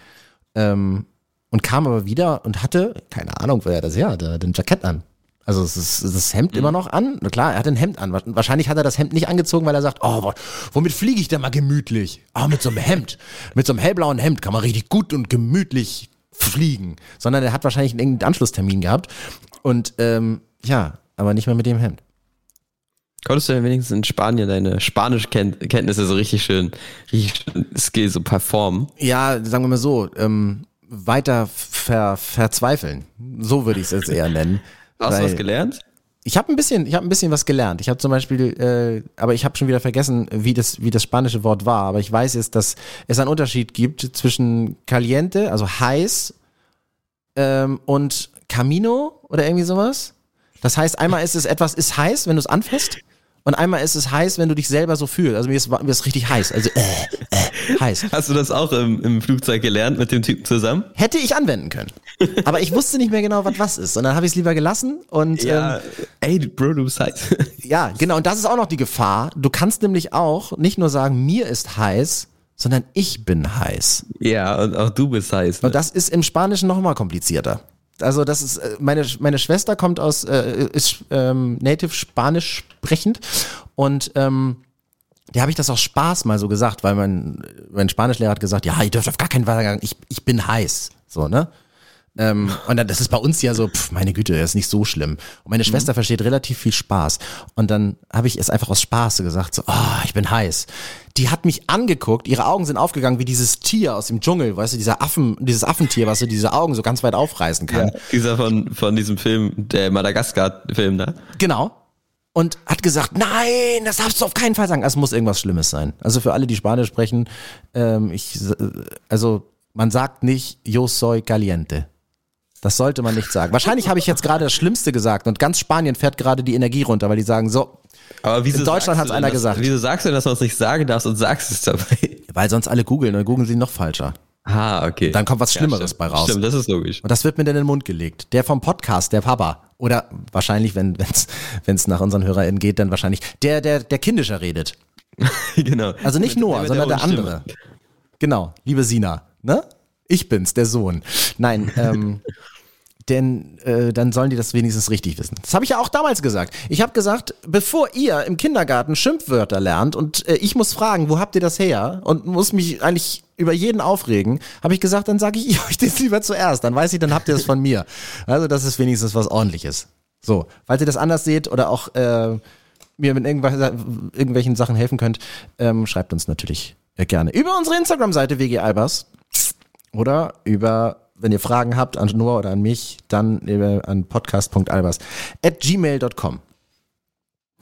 Ähm, und kam aber wieder und hatte, keine Ahnung, woher das hatte, den Jackett an. Also es ist das Hemd immer noch an. Na klar, er hat ein Hemd an. Wahrscheinlich hat er das Hemd nicht angezogen, weil er sagt, oh, wo- womit fliege ich denn mal gemütlich? Ah, mit so einem Hemd. Mit so einem hellblauen Hemd kann man richtig gut und gemütlich fliegen. Sondern er hat wahrscheinlich einen engen Anschlusstermin gehabt. Und ähm, ja, aber nicht mehr mit dem Hemd. Konntest du denn wenigstens in Spanien deine Spanischkenntnisse so richtig schön, richtig schön Skill so performen? Ja, sagen wir mal so, ähm, weiter ver, verzweifeln. So würde ich es jetzt eher nennen. Hast du was gelernt? Ich habe ein bisschen, ich habe ein bisschen was gelernt. Ich habe zum Beispiel, äh, aber ich habe schon wieder vergessen, wie das, wie das spanische Wort war. Aber ich weiß jetzt, dass es einen Unterschied gibt zwischen caliente, also heiß, ähm, und camino oder irgendwie sowas. Das heißt, einmal ist es etwas ist heiß, wenn du es anfasst, und einmal ist es heiß, wenn du dich selber so fühlst. Also mir ist, mir ist richtig heiß, also äh, äh, heiß. Hast du das auch im, im Flugzeug gelernt mit dem Typen zusammen? Hätte ich anwenden können. Aber ich wusste nicht mehr genau, was was ist. Und dann habe ich es lieber gelassen. Und ähm, ey, Bro, du bist heiß. ja, genau. Und das ist auch noch die Gefahr. Du kannst nämlich auch nicht nur sagen, mir ist heiß, sondern ich bin heiß. ja, und auch du bist heiß. Ne? Und das ist im Spanischen noch mal komplizierter. Also das ist äh, meine meine Schwester kommt aus äh, ist ähm, native Spanisch sprechend und ähm, der habe ich das aus Spaß mal so gesagt, weil mein mein Spanischlehrer hat gesagt, ja, ihr dürft auf gar keinen Fall sagen, ich ich bin heiß, so ne. Ähm, und dann, das ist bei uns ja so, pff, meine Güte, das ist nicht so schlimm. Und meine Schwester versteht relativ viel Spaß. Und dann habe ich es einfach aus Spaß gesagt, so, oh, ich bin heiß. Die hat mich angeguckt, ihre Augen sind aufgegangen wie dieses Tier aus dem Dschungel, weißt du, dieser Affen, dieses Affentier, was so diese Augen so ganz weit aufreißen kann. Ja, dieser von, von diesem Film, der Madagaskar-Film, ne? Genau. Und hat gesagt, nein, das darfst du auf keinen Fall sagen. Es muss irgendwas Schlimmes sein. Also für alle, die Spanisch sprechen, ähm, ich, also man sagt nicht yo soy caliente. Das sollte man nicht sagen. Wahrscheinlich habe ich jetzt gerade das Schlimmste gesagt und ganz Spanien fährt gerade die Energie runter, weil die sagen so. Aber wieso in Deutschland hat es einer das, gesagt. Wieso sagst du denn, dass man es nicht sagen darfst und sagst es dabei? Weil sonst alle googeln und googeln sie noch falscher. Ah, okay. Dann kommt was Schlimmeres stimmt. bei raus. Stimmt, das ist logisch. Und das wird mir dann in den Mund gelegt. Der vom Podcast, der Papa. Oder wahrscheinlich, wenn es wenn's nach unseren HörerInnen geht, dann wahrscheinlich der, der, der kindischer redet. genau. Also nicht Mit- Noah, mit sondern der Stimme. andere. Genau, liebe Sina, ne? Ich bin's, der Sohn. Nein, ähm, denn äh, dann sollen die das wenigstens richtig wissen. Das habe ich ja auch damals gesagt. Ich habe gesagt, bevor ihr im Kindergarten Schimpfwörter lernt und äh, ich muss fragen, wo habt ihr das her und muss mich eigentlich über jeden aufregen, habe ich gesagt, dann sage ich euch das lieber zuerst. Dann weiß ich, dann habt ihr das von mir. Also das ist wenigstens was Ordentliches. So, falls ihr das anders seht oder auch äh, mir mit irgendwelchen, Sachen helfen könnt, ähm, schreibt uns natürlich äh, gerne über unsere Instagram-Seite WG Albers oder über, wenn ihr Fragen habt an Noah oder an mich, dann an podcast.albers at gmail.com.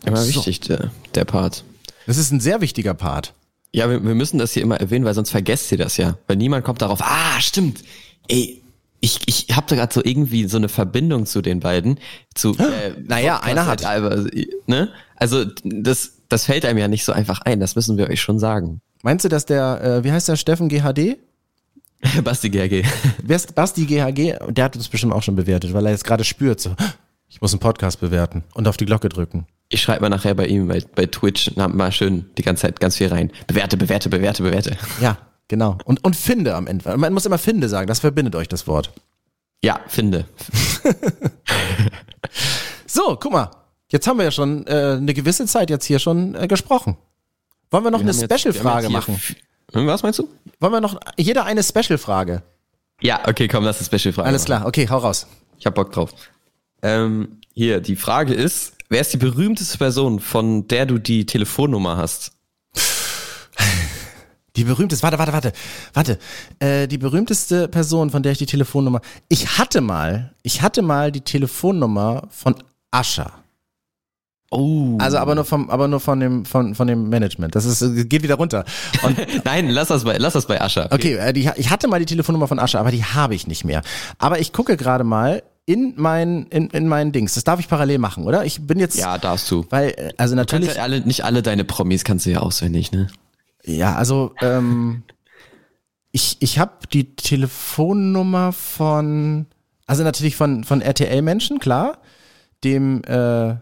Immer So. wichtig, der, der Part. Das ist ein sehr wichtiger Part. Ja, wir, wir müssen das hier immer erwähnen, weil sonst vergesst ihr das ja. Weil niemand kommt darauf, ah, stimmt. Ey, ich, ich habe da gerade so irgendwie so eine Verbindung zu den beiden. Zu, äh, Naja, Podcast einer hat. Alba, ne? Also das, das fällt einem ja nicht so einfach ein, das müssen wir euch schon sagen. Meinst du, dass der, äh, wie heißt der, Steffen GHD? Basti ist Basti GHG? Der hat uns bestimmt auch schon bewertet, weil er jetzt gerade spürt, so, ich muss einen Podcast bewerten und auf die Glocke drücken. Ich schreibe mal nachher bei ihm bei, bei Twitch und hab mal schön die ganze Zeit ganz viel rein. Bewerte, bewerte, bewerte, bewerte. Ja, genau. Und, und finde am Ende. Man muss immer finde sagen, das verbindet euch das Wort. Ja, finde. So, guck mal. Jetzt haben wir ja schon äh, eine gewisse Zeit jetzt hier schon äh, gesprochen. Wollen wir noch eine Wir wir Special-Frage machen? Hm, Was meinst du? Wollen wir noch jeder eine Special-Frage? Ja, okay, komm, lass eine Special-Frage Alles machen. klar, okay, hau raus. Ich hab Bock drauf. Ähm, hier, die Frage ist, wer ist die berühmteste Person, von der du die Telefonnummer hast? Die berühmteste, warte, warte, warte, warte. Äh, die berühmteste Person, von der ich die Telefonnummer. Ich hatte mal, ich hatte mal die Telefonnummer von Ascher. Oh. Also aber nur vom, aber nur von dem, von, von dem Management. Das ist, geht wieder runter. Und Nein, lass das bei, lass das bei Ascha. Okay, äh, die, ich hatte mal die Telefonnummer von Asche, aber die habe ich nicht mehr. Aber ich gucke gerade mal in mein, in, in meinen Dings. Das darf ich parallel machen, oder? Ich bin jetzt, Ja, darfst du. weil, äh, also natürlich, ja alle, nicht alle deine Promis kannst du ja auswendig, ne? ja, also, ähm, ich, ich habe die Telefonnummer von, also natürlich von, von RTL-Menschen, klar, dem, äh,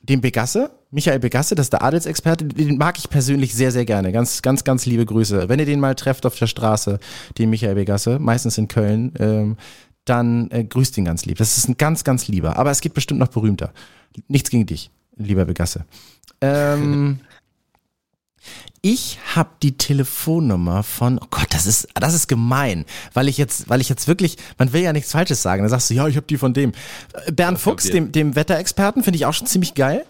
dem Begasse, Michael Begasse, das ist der Adelsexperte, den mag ich persönlich sehr, sehr gerne. Ganz, ganz, ganz liebe Grüße. Wenn ihr den mal trefft auf der Straße, den Michael Begasse, meistens in Köln, ähm, dann äh, grüßt ihn ganz lieb. Das ist ein ganz, ganz lieber. Aber es gibt bestimmt noch berühmter. Nichts gegen dich, lieber Begasse. Ähm, ich habe die Telefonnummer von, oh Gott, das ist, das ist gemein, weil ich jetzt, weil ich jetzt wirklich, man will ja nichts Falsches sagen. Dann sagst du, ja, ich habe die von dem. Äh, Bernd Fuchs, dem, dem Wetterexperten, finde ich auch schon ziemlich geil.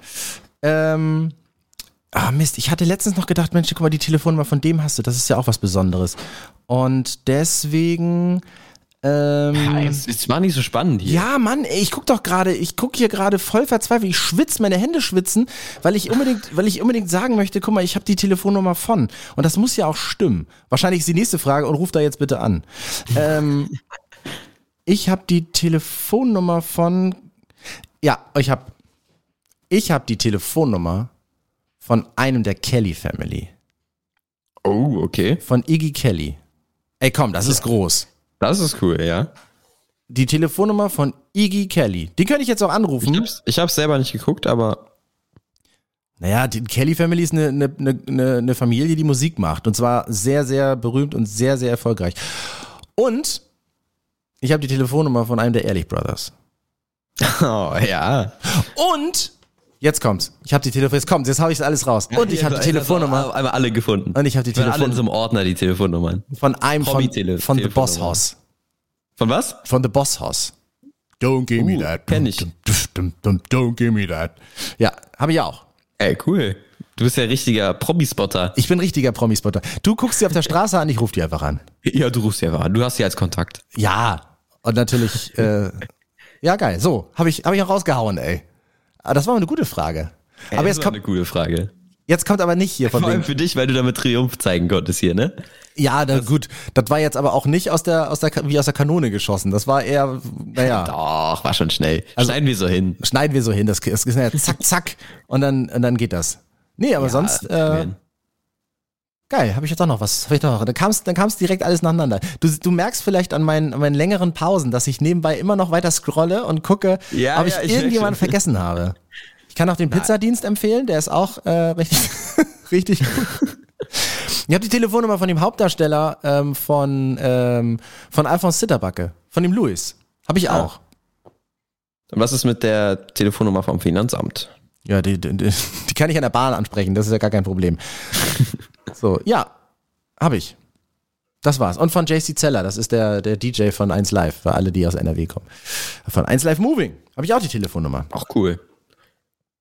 Ähm, ah Mist, ich hatte letztens noch gedacht, Mensch, guck mal, die Telefonnummer von dem hast du, das ist ja auch was Besonderes. Und deswegen, ähm, Es, es war nicht so spannend hier. ja, Mann, ey, ich guck doch gerade, ich guck hier gerade voll verzweifelt, ich schwitze, meine Hände schwitzen, weil ich unbedingt, weil ich unbedingt sagen möchte, guck mal, ich habe die Telefonnummer von. Und das muss ja auch stimmen. Wahrscheinlich ist die nächste Frage und ruf da jetzt bitte an. ähm, ich habe die Telefonnummer von, ja, ich habe, ich habe die Telefonnummer von einem der Kelly Family, Oh, okay. von Iggy Kelly. Ey, komm, das ist groß. Das ist cool, ja. Die Telefonnummer von Iggy Kelly. Die könnte ich jetzt auch anrufen. Ich hab's, ich hab's selber nicht geguckt, aber Naja, die Kelly Family ist eine, eine, eine, eine Familie, die Musik macht. Und zwar sehr, sehr berühmt und sehr, sehr erfolgreich. Und ich habe die Telefonnummer von einem der Ehrlich Brothers. oh, ja. Und jetzt kommt's. Ich habe die Telefon, jetzt kommt, jetzt hau ich alles raus. Und ich habe die Telefonnummer Einmal alle gefunden. Und ich hab die haben alle in so einem Ordner die Telefonnummer. von einem von, von The Boss Telefonnummer. House. Von was? Von The Boss Hoss. Don't give me Uh, that. kenn ich. Don't give me that. Ja, habe ich auch. Ey, cool. Du bist ja richtiger Promispotter. Ich bin richtiger Promispotter. Du guckst sie auf der Straße an, ich rufe die einfach an. Ja, du rufst ja an. Du hast sie als Kontakt. Ja, und natürlich, äh, ja geil. So, habe ich, hab ich auch rausgehauen, ey. Aber das war mal eine gute Frage. Ey, aber das jetzt war kommt, eine gute Frage. jetzt kommt aber nicht hier von Vor allem für dich, weil du damit Triumph zeigen konntest hier, ne? ja, na gut, das war jetzt aber auch nicht aus der, aus der, wie aus der Kanone geschossen. Das war eher, naja, Doch, war schon schnell. Schneiden wir so hin. schneiden wir so hin. Das, das ist ja zack, zack, und dann, und dann geht das. Nee, aber sonst, äh, Geil, habe ich jetzt auch noch was. Hab ich noch, dann kam es dann kam's direkt alles nacheinander. Du, du merkst vielleicht an meinen, an meinen längeren Pausen, dass ich nebenbei immer noch weiter scrolle und gucke, Ja, ob ich ja, ich irgendjemanden vergessen habe. Ich kann auch den Pizzadienst empfehlen, der ist auch äh, richtig, richtig gut. Ich habe die Telefonnummer von dem Hauptdarsteller ähm, von, ähm, von Alphonse Zitterbacke, von dem Louis. Habe ich auch. Und was ist mit der Telefonnummer vom Finanzamt? Ja, die, die, die die kann ich an der Bahn ansprechen, das ist ja gar kein Problem. So, ja, habe ich. Das war's. Und von JC Zeller, das ist der, der DJ von 1 Live, für alle, die aus NRW kommen. Von 1 Live Moving habe ich auch die Telefonnummer. Auch cool.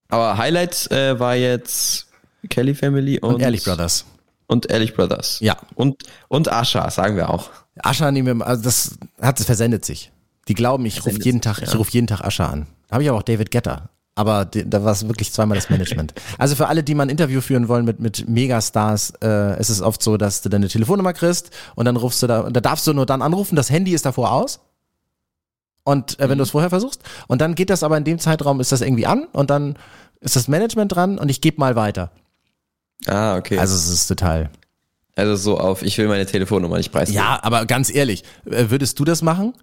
Aber Highlight äh, war jetzt Kelly Family und, Und Ehrlich Brothers. Und Ehrlich Brothers. Ja. Und, und Asha, sagen wir auch. Ascha nehmen wir mal, also das hat versendet sich. Die glauben, ich rufe jeden Tag, ich ja. rufe jeden Tag Ascha an. Habe ich aber auch David Getter. Aber da war es wirklich zweimal das Management. Also für alle, die mal ein Interview führen wollen mit, mit Megastars, äh, ist es oft so, dass du deine Telefonnummer kriegst und dann rufst du da, und da darfst du nur dann anrufen, das Handy ist davor aus. Und äh, wenn du es vorher versuchst. Und dann geht das aber in dem Zeitraum, ist das irgendwie an und dann ist das Management dran und ich gebe mal weiter. Ah, okay. Also, Also es ist total. also so auf, ich will meine Telefonnummer nicht preisgeben. Ja, aber ganz ehrlich, äh, würdest du das machen?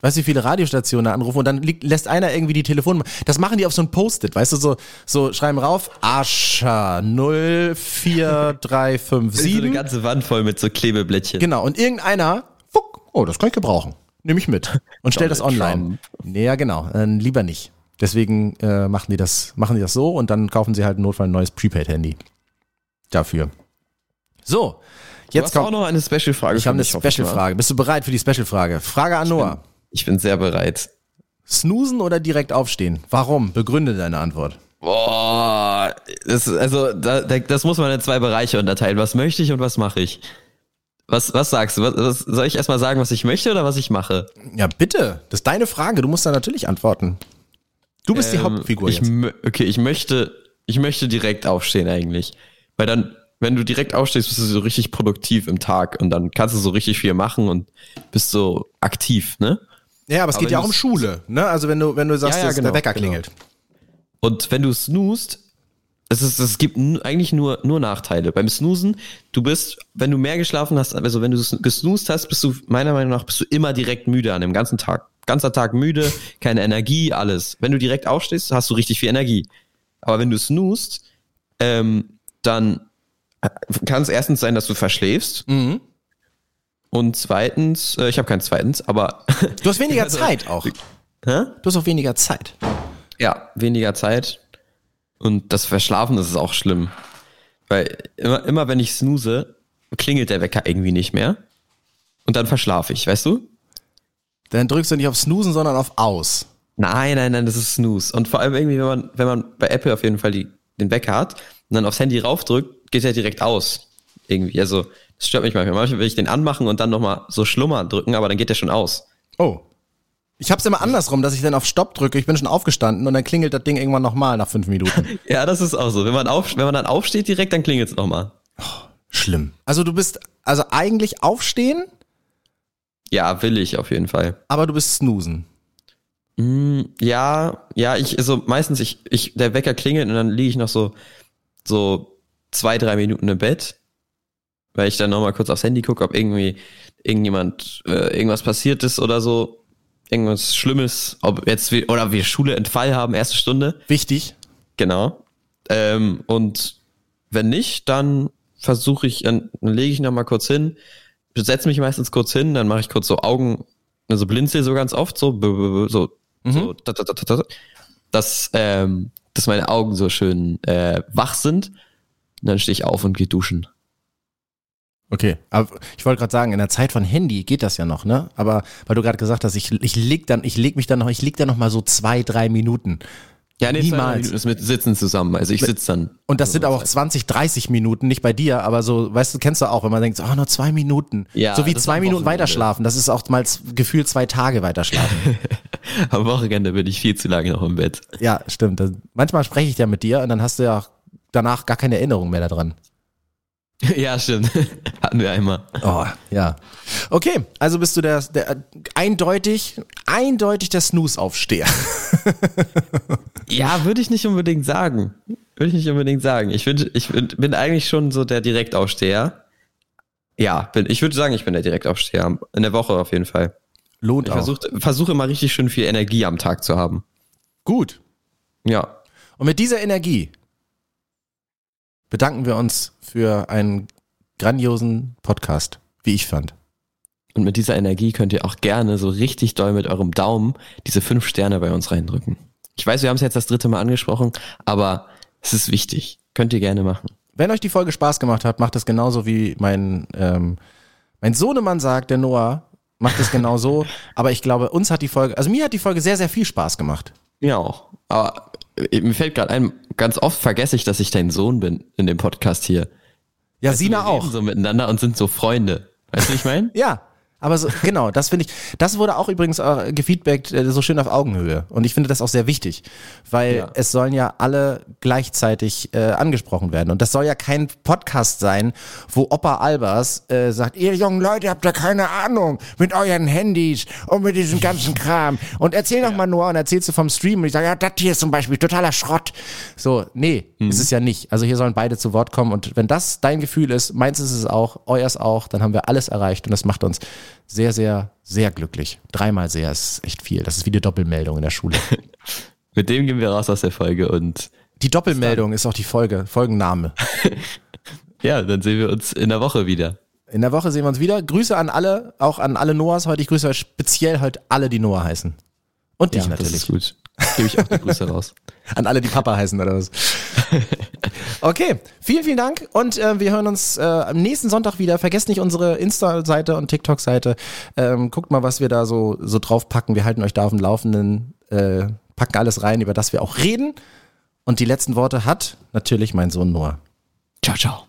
Weißt du, wie viele Radiostationen da anrufen und dann liegt, lässt einer irgendwie die Telefonnummer. Das machen die auf so ein Post-it, weißt du, so, so schreiben rauf, Ascha So eine 04357. ganze Wand voll mit so Klebeblättchen. Genau, und irgendeiner, fuck, oh, das kann ich gebrauchen. Nehme ich mit und stell das online. Nee, ja, genau, äh, lieber nicht. Deswegen äh, machen die das, machen die das so und dann kaufen sie halt im Notfall ein neues Prepaid-Handy. Dafür. So, Du jetzt hast auch kommt. noch eine Special-Frage. Ich habe eine. Special-Frage. Bist du bereit für die Special-Frage? Frage an Noah. Ich bin sehr bereit. Snoosen oder direkt aufstehen? Warum? Begründe deine Antwort. Boah, das, also da, da, das muss man in zwei Bereiche unterteilen. Was möchte ich und was mache ich? Was, was sagst du? Was, was, soll ich erstmal sagen, was ich möchte oder was ich mache? Ja, bitte. Das ist deine Frage. Du musst da natürlich antworten. Du bist die Ähm, Hauptfigur ich, jetzt. Okay, ich möchte, ich möchte direkt aufstehen eigentlich. Weil dann, wenn du direkt aufstehst, bist du so richtig produktiv im Tag und dann kannst du so richtig viel machen und bist so aktiv, ne? Ja, aber es aber geht ja auch um Schule. Ne? Also wenn du, wenn du sagst, Ja, ja, dass genau, der Wecker genau. klingelt. Und wenn du snoost, es, ist, es gibt eigentlich nur, nur Nachteile. Beim Snoosen, du bist, wenn du mehr geschlafen hast, also wenn du gesnoost hast, bist du, meiner Meinung nach, bist du immer direkt müde an dem ganzen Tag. Ganzer Tag müde, keine Energie, alles. Wenn du direkt aufstehst, hast du richtig viel Energie. Aber wenn du snoost, ähm, dann äh, kann es erstens sein, dass du verschläfst. Mhm. Und zweitens, äh, ich habe keinen zweitens, aber Du hast weniger Zeit auch. Hä? Du hast auch weniger Zeit. Ja, weniger Zeit. Und das Verschlafen, das ist auch schlimm. Weil immer, immer wenn ich snooze, klingelt der Wecker irgendwie nicht mehr. Und dann verschlafe ich, weißt du? Dann drückst du nicht auf Snoosen, sondern auf Aus. Nein, nein, nein, das ist Snooze. Und vor allem irgendwie, wenn man, wenn man bei Apple auf jeden Fall die, den Wecker hat und dann aufs Handy raufdrückt, geht er direkt aus. Irgendwie. Also, das stört mich manchmal. Manchmal will ich den anmachen und dann nochmal so schlummern drücken, aber dann geht der schon aus. Oh. Ich hab's immer andersrum, dass ich dann auf Stopp drücke, ich bin schon aufgestanden und dann klingelt das Ding irgendwann nochmal nach fünf Minuten. Ja, das ist auch so. Wenn man, auf, wenn man dann aufsteht direkt, dann klingelt es nochmal. Schlimm. Also du bist, also eigentlich aufstehen, Ja, will ich auf jeden Fall. aber du bist snoosen. Mm, Ja, ja, ich, also meistens, ich, ich, der Wecker klingelt und dann liege ich noch so, so zwei, drei Minuten im Bett, weil ich dann nochmal kurz aufs Handy gucke, ob irgendwie irgendjemand, äh, irgendwas passiert ist oder so, irgendwas Schlimmes, ob jetzt wir, oder wir Schule Entfall haben, erste Stunde, Wichtig. genau. Ähm, und wenn nicht, dann versuche ich, dann, dann lege ich nochmal kurz hin, setze mich meistens kurz hin, dann mache ich kurz so Augen, also blinzel so ganz oft, so, so, so, ta- ta- ta- ta- ta- dass, ähm, dass meine Augen so schön äh, wach sind. Und dann stehe ich auf und gehe duschen. Okay, aber ich wollte gerade sagen, in der Zeit von Handy geht das ja noch, ne? Aber weil du gerade gesagt hast, ich, ich leg dann, ich leg mich dann noch, ich leg dann noch mal so zwei, drei Minuten. Ja, nee, Niemals. Niemals. mit Sitzen zusammen. Also ich sitze dann. Und das sind aber auch 20, 30 Minuten, nicht bei dir, aber so, weißt du, kennst du auch, wenn man denkt, oh, nur zwei Minuten. Ja, so wie zwei Minuten weiterschlafen. Das ist auch mal gefühlt zwei Tage weiterschlafen. Am Wochenende bin ich viel zu lange noch im Bett. ja, stimmt. Das- Manchmal spreche ich ja mit dir und dann hast du ja auch danach gar keine Erinnerung mehr daran. Ja, stimmt. Hatten wir einmal. Oh, ja. Okay, also bist du der, der eindeutig, eindeutig der Snooze-Aufsteher. Ja, würde ich nicht unbedingt sagen. Würde ich nicht unbedingt sagen. Ich, find, ich bin, bin eigentlich schon so der Direktaufsteher. Ja, bin, ich würde sagen, ich bin der Direktaufsteher. In der Woche auf jeden Fall. Lohnt Ich auch. versuche versuch immer richtig schön viel Energie am Tag zu haben. Gut. Ja. Und mit dieser Energie bedanken wir uns für einen grandiosen Podcast, wie ich fand. Und mit dieser Energie könnt ihr auch gerne so richtig doll mit eurem Daumen diese fünf Sterne bei uns reindrücken. Ich weiß, wir haben es jetzt das dritte Mal angesprochen, aber es ist wichtig. Könnt ihr gerne machen. Wenn euch die Folge Spaß gemacht hat, macht es genauso wie mein, ähm, mein Sohnemann sagt, der Noah, macht es genau so. Aber ich glaube, uns hat die Folge, also mir hat die Folge sehr, sehr viel Spaß gemacht. Mir auch. Aber mir fällt gerade ein, ganz oft vergesse ich, dass ich dein Sohn bin in dem Podcast hier. Ja, Weißt du, Sina wir reden auch. so miteinander und sind so Freunde. Weißt du, wie ich meine? Ja, aber so, genau, das finde ich, das wurde auch übrigens äh, gefeedbackt, äh, so schön auf Augenhöhe. Und ich finde das auch sehr wichtig, weil Ja. es sollen ja alle gleichzeitig äh, angesprochen werden. Und das soll ja kein Podcast sein, wo Opa Albers äh, sagt, ihr jungen Leute habt ja keine Ahnung mit euren Handys und mit diesem ganzen Kram. Und erzähl doch mal nur und erzählst du vom Stream und ich sage, ja, das hier ist zum Beispiel totaler Schrott. So, nee, ist es ja nicht. Also hier sollen beide zu Wort kommen und wenn das dein Gefühl ist, meins ist es auch, euers auch, dann haben wir alles erreicht und das macht uns sehr, sehr, sehr glücklich. Dreimal sehr ist echt viel. Das ist wie die Doppelmeldung in der Schule. Mit dem gehen wir raus aus der Folge und Die Doppelmeldung ist auch die Folge, Folgenname. ja, dann sehen wir uns in der Woche wieder. In der Woche sehen wir uns wieder. Grüße an alle, auch an alle Noahs heute. Ich grüße speziell heute alle, die Noah heißen. Und dich Ja, das natürlich. ist gut. Gebe ich auch die Grüße raus. An alle, die Papa heißen oder was. Okay, vielen, vielen Dank und äh, wir hören uns äh, am nächsten Sonntag wieder. Vergesst nicht unsere Insta-Seite und TikTok-Seite. Ähm, guckt mal, was wir da so, so draufpacken. Wir halten euch da auf dem Laufenden, äh, packen alles rein, über das wir auch reden. Und die letzten Worte hat natürlich mein Sohn Noah. Ciao, ciao.